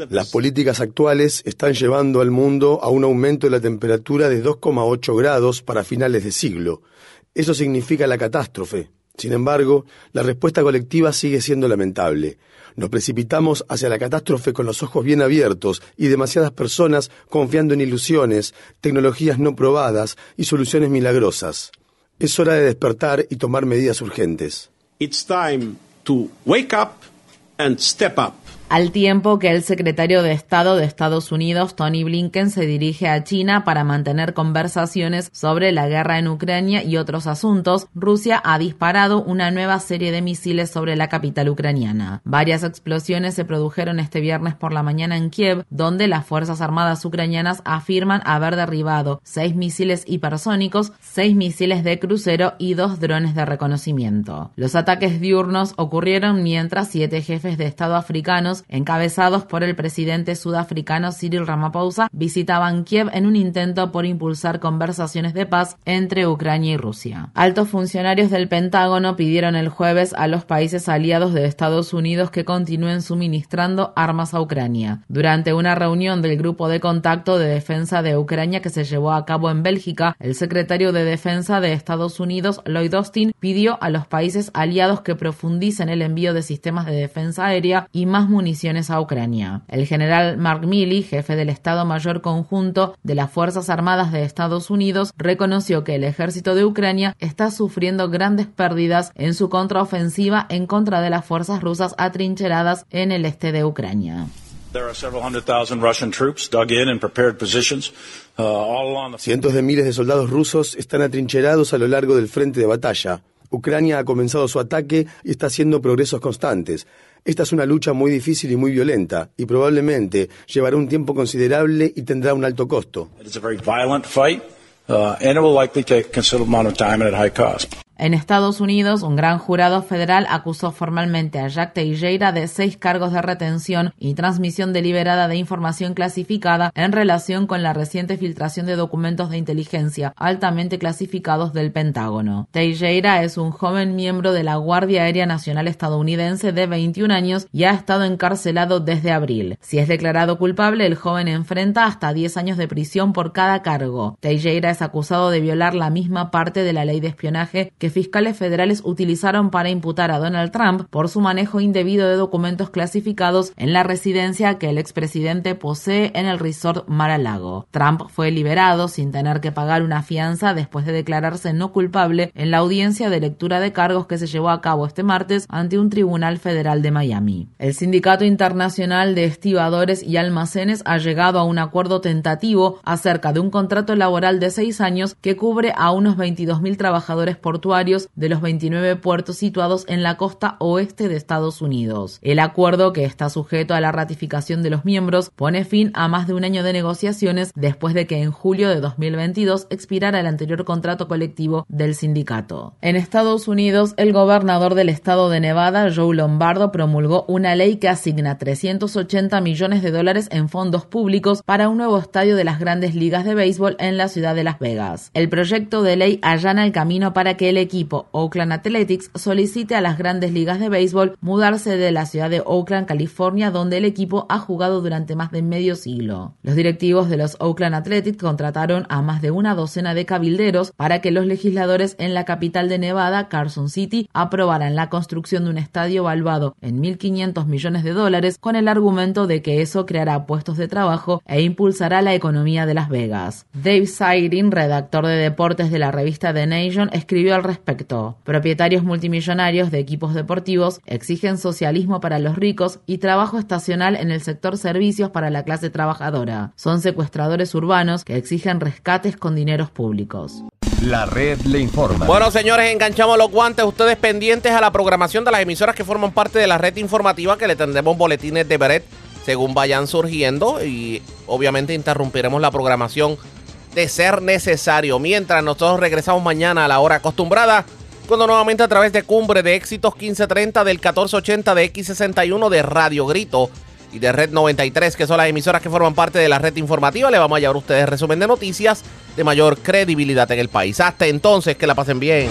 Las políticas actuales están llevando al mundo a un aumento de la temperatura de 2,8 grados para finales de siglo. Eso significa la catástrofe, sin embargo, la respuesta colectiva sigue siendo lamentable. Nos precipitamos hacia la catástrofe con los ojos bien abiertos y demasiadas personas confiando en ilusiones, tecnologías no probadas y soluciones milagrosas. Es hora de despertar y tomar medidas urgentes. Al tiempo que el secretario de Estado de Estados Unidos, Tony Blinken, se dirige a China para mantener conversaciones sobre la guerra en Ucrania y otros asuntos, Rusia ha disparado una nueva serie de misiles sobre la capital ucraniana. Varias explosiones se produjeron este viernes por la mañana en Kiev, donde las Fuerzas Armadas ucranianas afirman haber derribado seis misiles hipersónicos, seis misiles de crucero y dos drones de reconocimiento. Los ataques diurnos ocurrieron mientras siete jefes de Estado africanos, encabezados por el presidente sudafricano Cyril Ramaphosa, visitaban Kiev en un intento por impulsar conversaciones de paz entre Ucrania y Rusia. Altos funcionarios del Pentágono pidieron el jueves a los países aliados de Estados Unidos que continúen suministrando armas a Ucrania. Durante una reunión del Grupo de Contacto de Defensa de Ucrania que se llevó a cabo en Bélgica, el secretario de Defensa de Estados Unidos, Lloyd Austin, pidió a los países aliados que profundicen el envío de sistemas de defensa aérea y más municiones a Ucrania. El general Mark Milley, jefe del Estado Mayor Conjunto de las Fuerzas Armadas de Estados Unidos, reconoció que el ejército de Ucrania está sufriendo grandes pérdidas en su contraofensiva en contra de las fuerzas rusas atrincheradas en el este de Ucrania. Cientos de miles de soldados rusos están atrincherados a lo largo del frente de batalla. Ucrania ha comenzado su ataque y está haciendo progresos constantes. Esta es una lucha muy difícil y muy violenta, y probablemente llevará un tiempo considerable y tendrá un alto costo. En Estados Unidos, un gran jurado federal acusó formalmente a Jack Teixeira de seis cargos de retención y transmisión deliberada de información clasificada en relación con la reciente filtración de documentos de inteligencia altamente clasificados del Pentágono. Teixeira es un joven miembro de la Guardia Aérea Nacional estadounidense de 21 años y ha estado encarcelado desde abril. Si es declarado culpable, el joven enfrenta hasta 10 años de prisión por cada cargo. Teixeira es acusado de violar la misma parte de la ley de espionaje que fiscales federales utilizaron para imputar a Donald Trump por su manejo indebido de documentos clasificados en la residencia que el expresidente posee en el resort Mar-a-Lago. Trump fue liberado sin tener que pagar una fianza después de declararse no culpable en la audiencia de lectura de cargos que se llevó a cabo este martes ante un tribunal federal de Miami. El Sindicato Internacional de Estibadores y Almacenes ha llegado a un acuerdo tentativo acerca de un contrato laboral de seis años que cubre a unos 22.000 trabajadores portuarios de los 29 puertos situados en la costa oeste de Estados Unidos. El acuerdo, que está sujeto a la ratificación de los miembros, pone fin a más de un año de negociaciones después de que en julio de 2022 expirara el anterior contrato colectivo del sindicato. En Estados Unidos, el gobernador del estado de Nevada, Joe Lombardo, promulgó una ley que asigna 380 millones de dólares en fondos públicos para un nuevo estadio de las grandes ligas de béisbol en la ciudad de Las Vegas. El proyecto de ley allana el camino para que el equipo Oakland Athletics solicite a las grandes ligas de béisbol mudarse de la ciudad de Oakland, California, donde el equipo ha jugado durante más de medio siglo. Los directivos de los Oakland Athletics contrataron a más de una docena de cabilderos para que los legisladores en la capital de Nevada, Carson City, aprobaran la construcción de un estadio valuado en 1.500 millones de dólares con el argumento de que eso creará puestos de trabajo e impulsará la economía de Las Vegas. Dave Sirin, redactor de deportes de la revista The Nation, escribió al respecto respecto. Propietarios multimillonarios de equipos deportivos exigen socialismo para los ricos y trabajo estacional en el sector servicios para la clase trabajadora. Son secuestradores urbanos que exigen rescates con dineros públicos. La red le informa. Bueno, señores, enganchamos los guantes. Ustedes pendientes a la programación de las emisoras que forman parte de la red informativa, que le tendremos boletines de Beret según vayan surgiendo. Y obviamente interrumpiremos la programación de ser necesario. Mientras nosotros regresamos mañana a la hora acostumbrada, cuando nuevamente a través de Cumbre de Éxitos 1530 del 1480 de X61 de Radio Grito y de Red 93, que son las emisoras que forman parte de la red informativa, le vamos a llevar a ustedes resumen de noticias de mayor credibilidad en el país. Hasta entonces, que la pasen bien.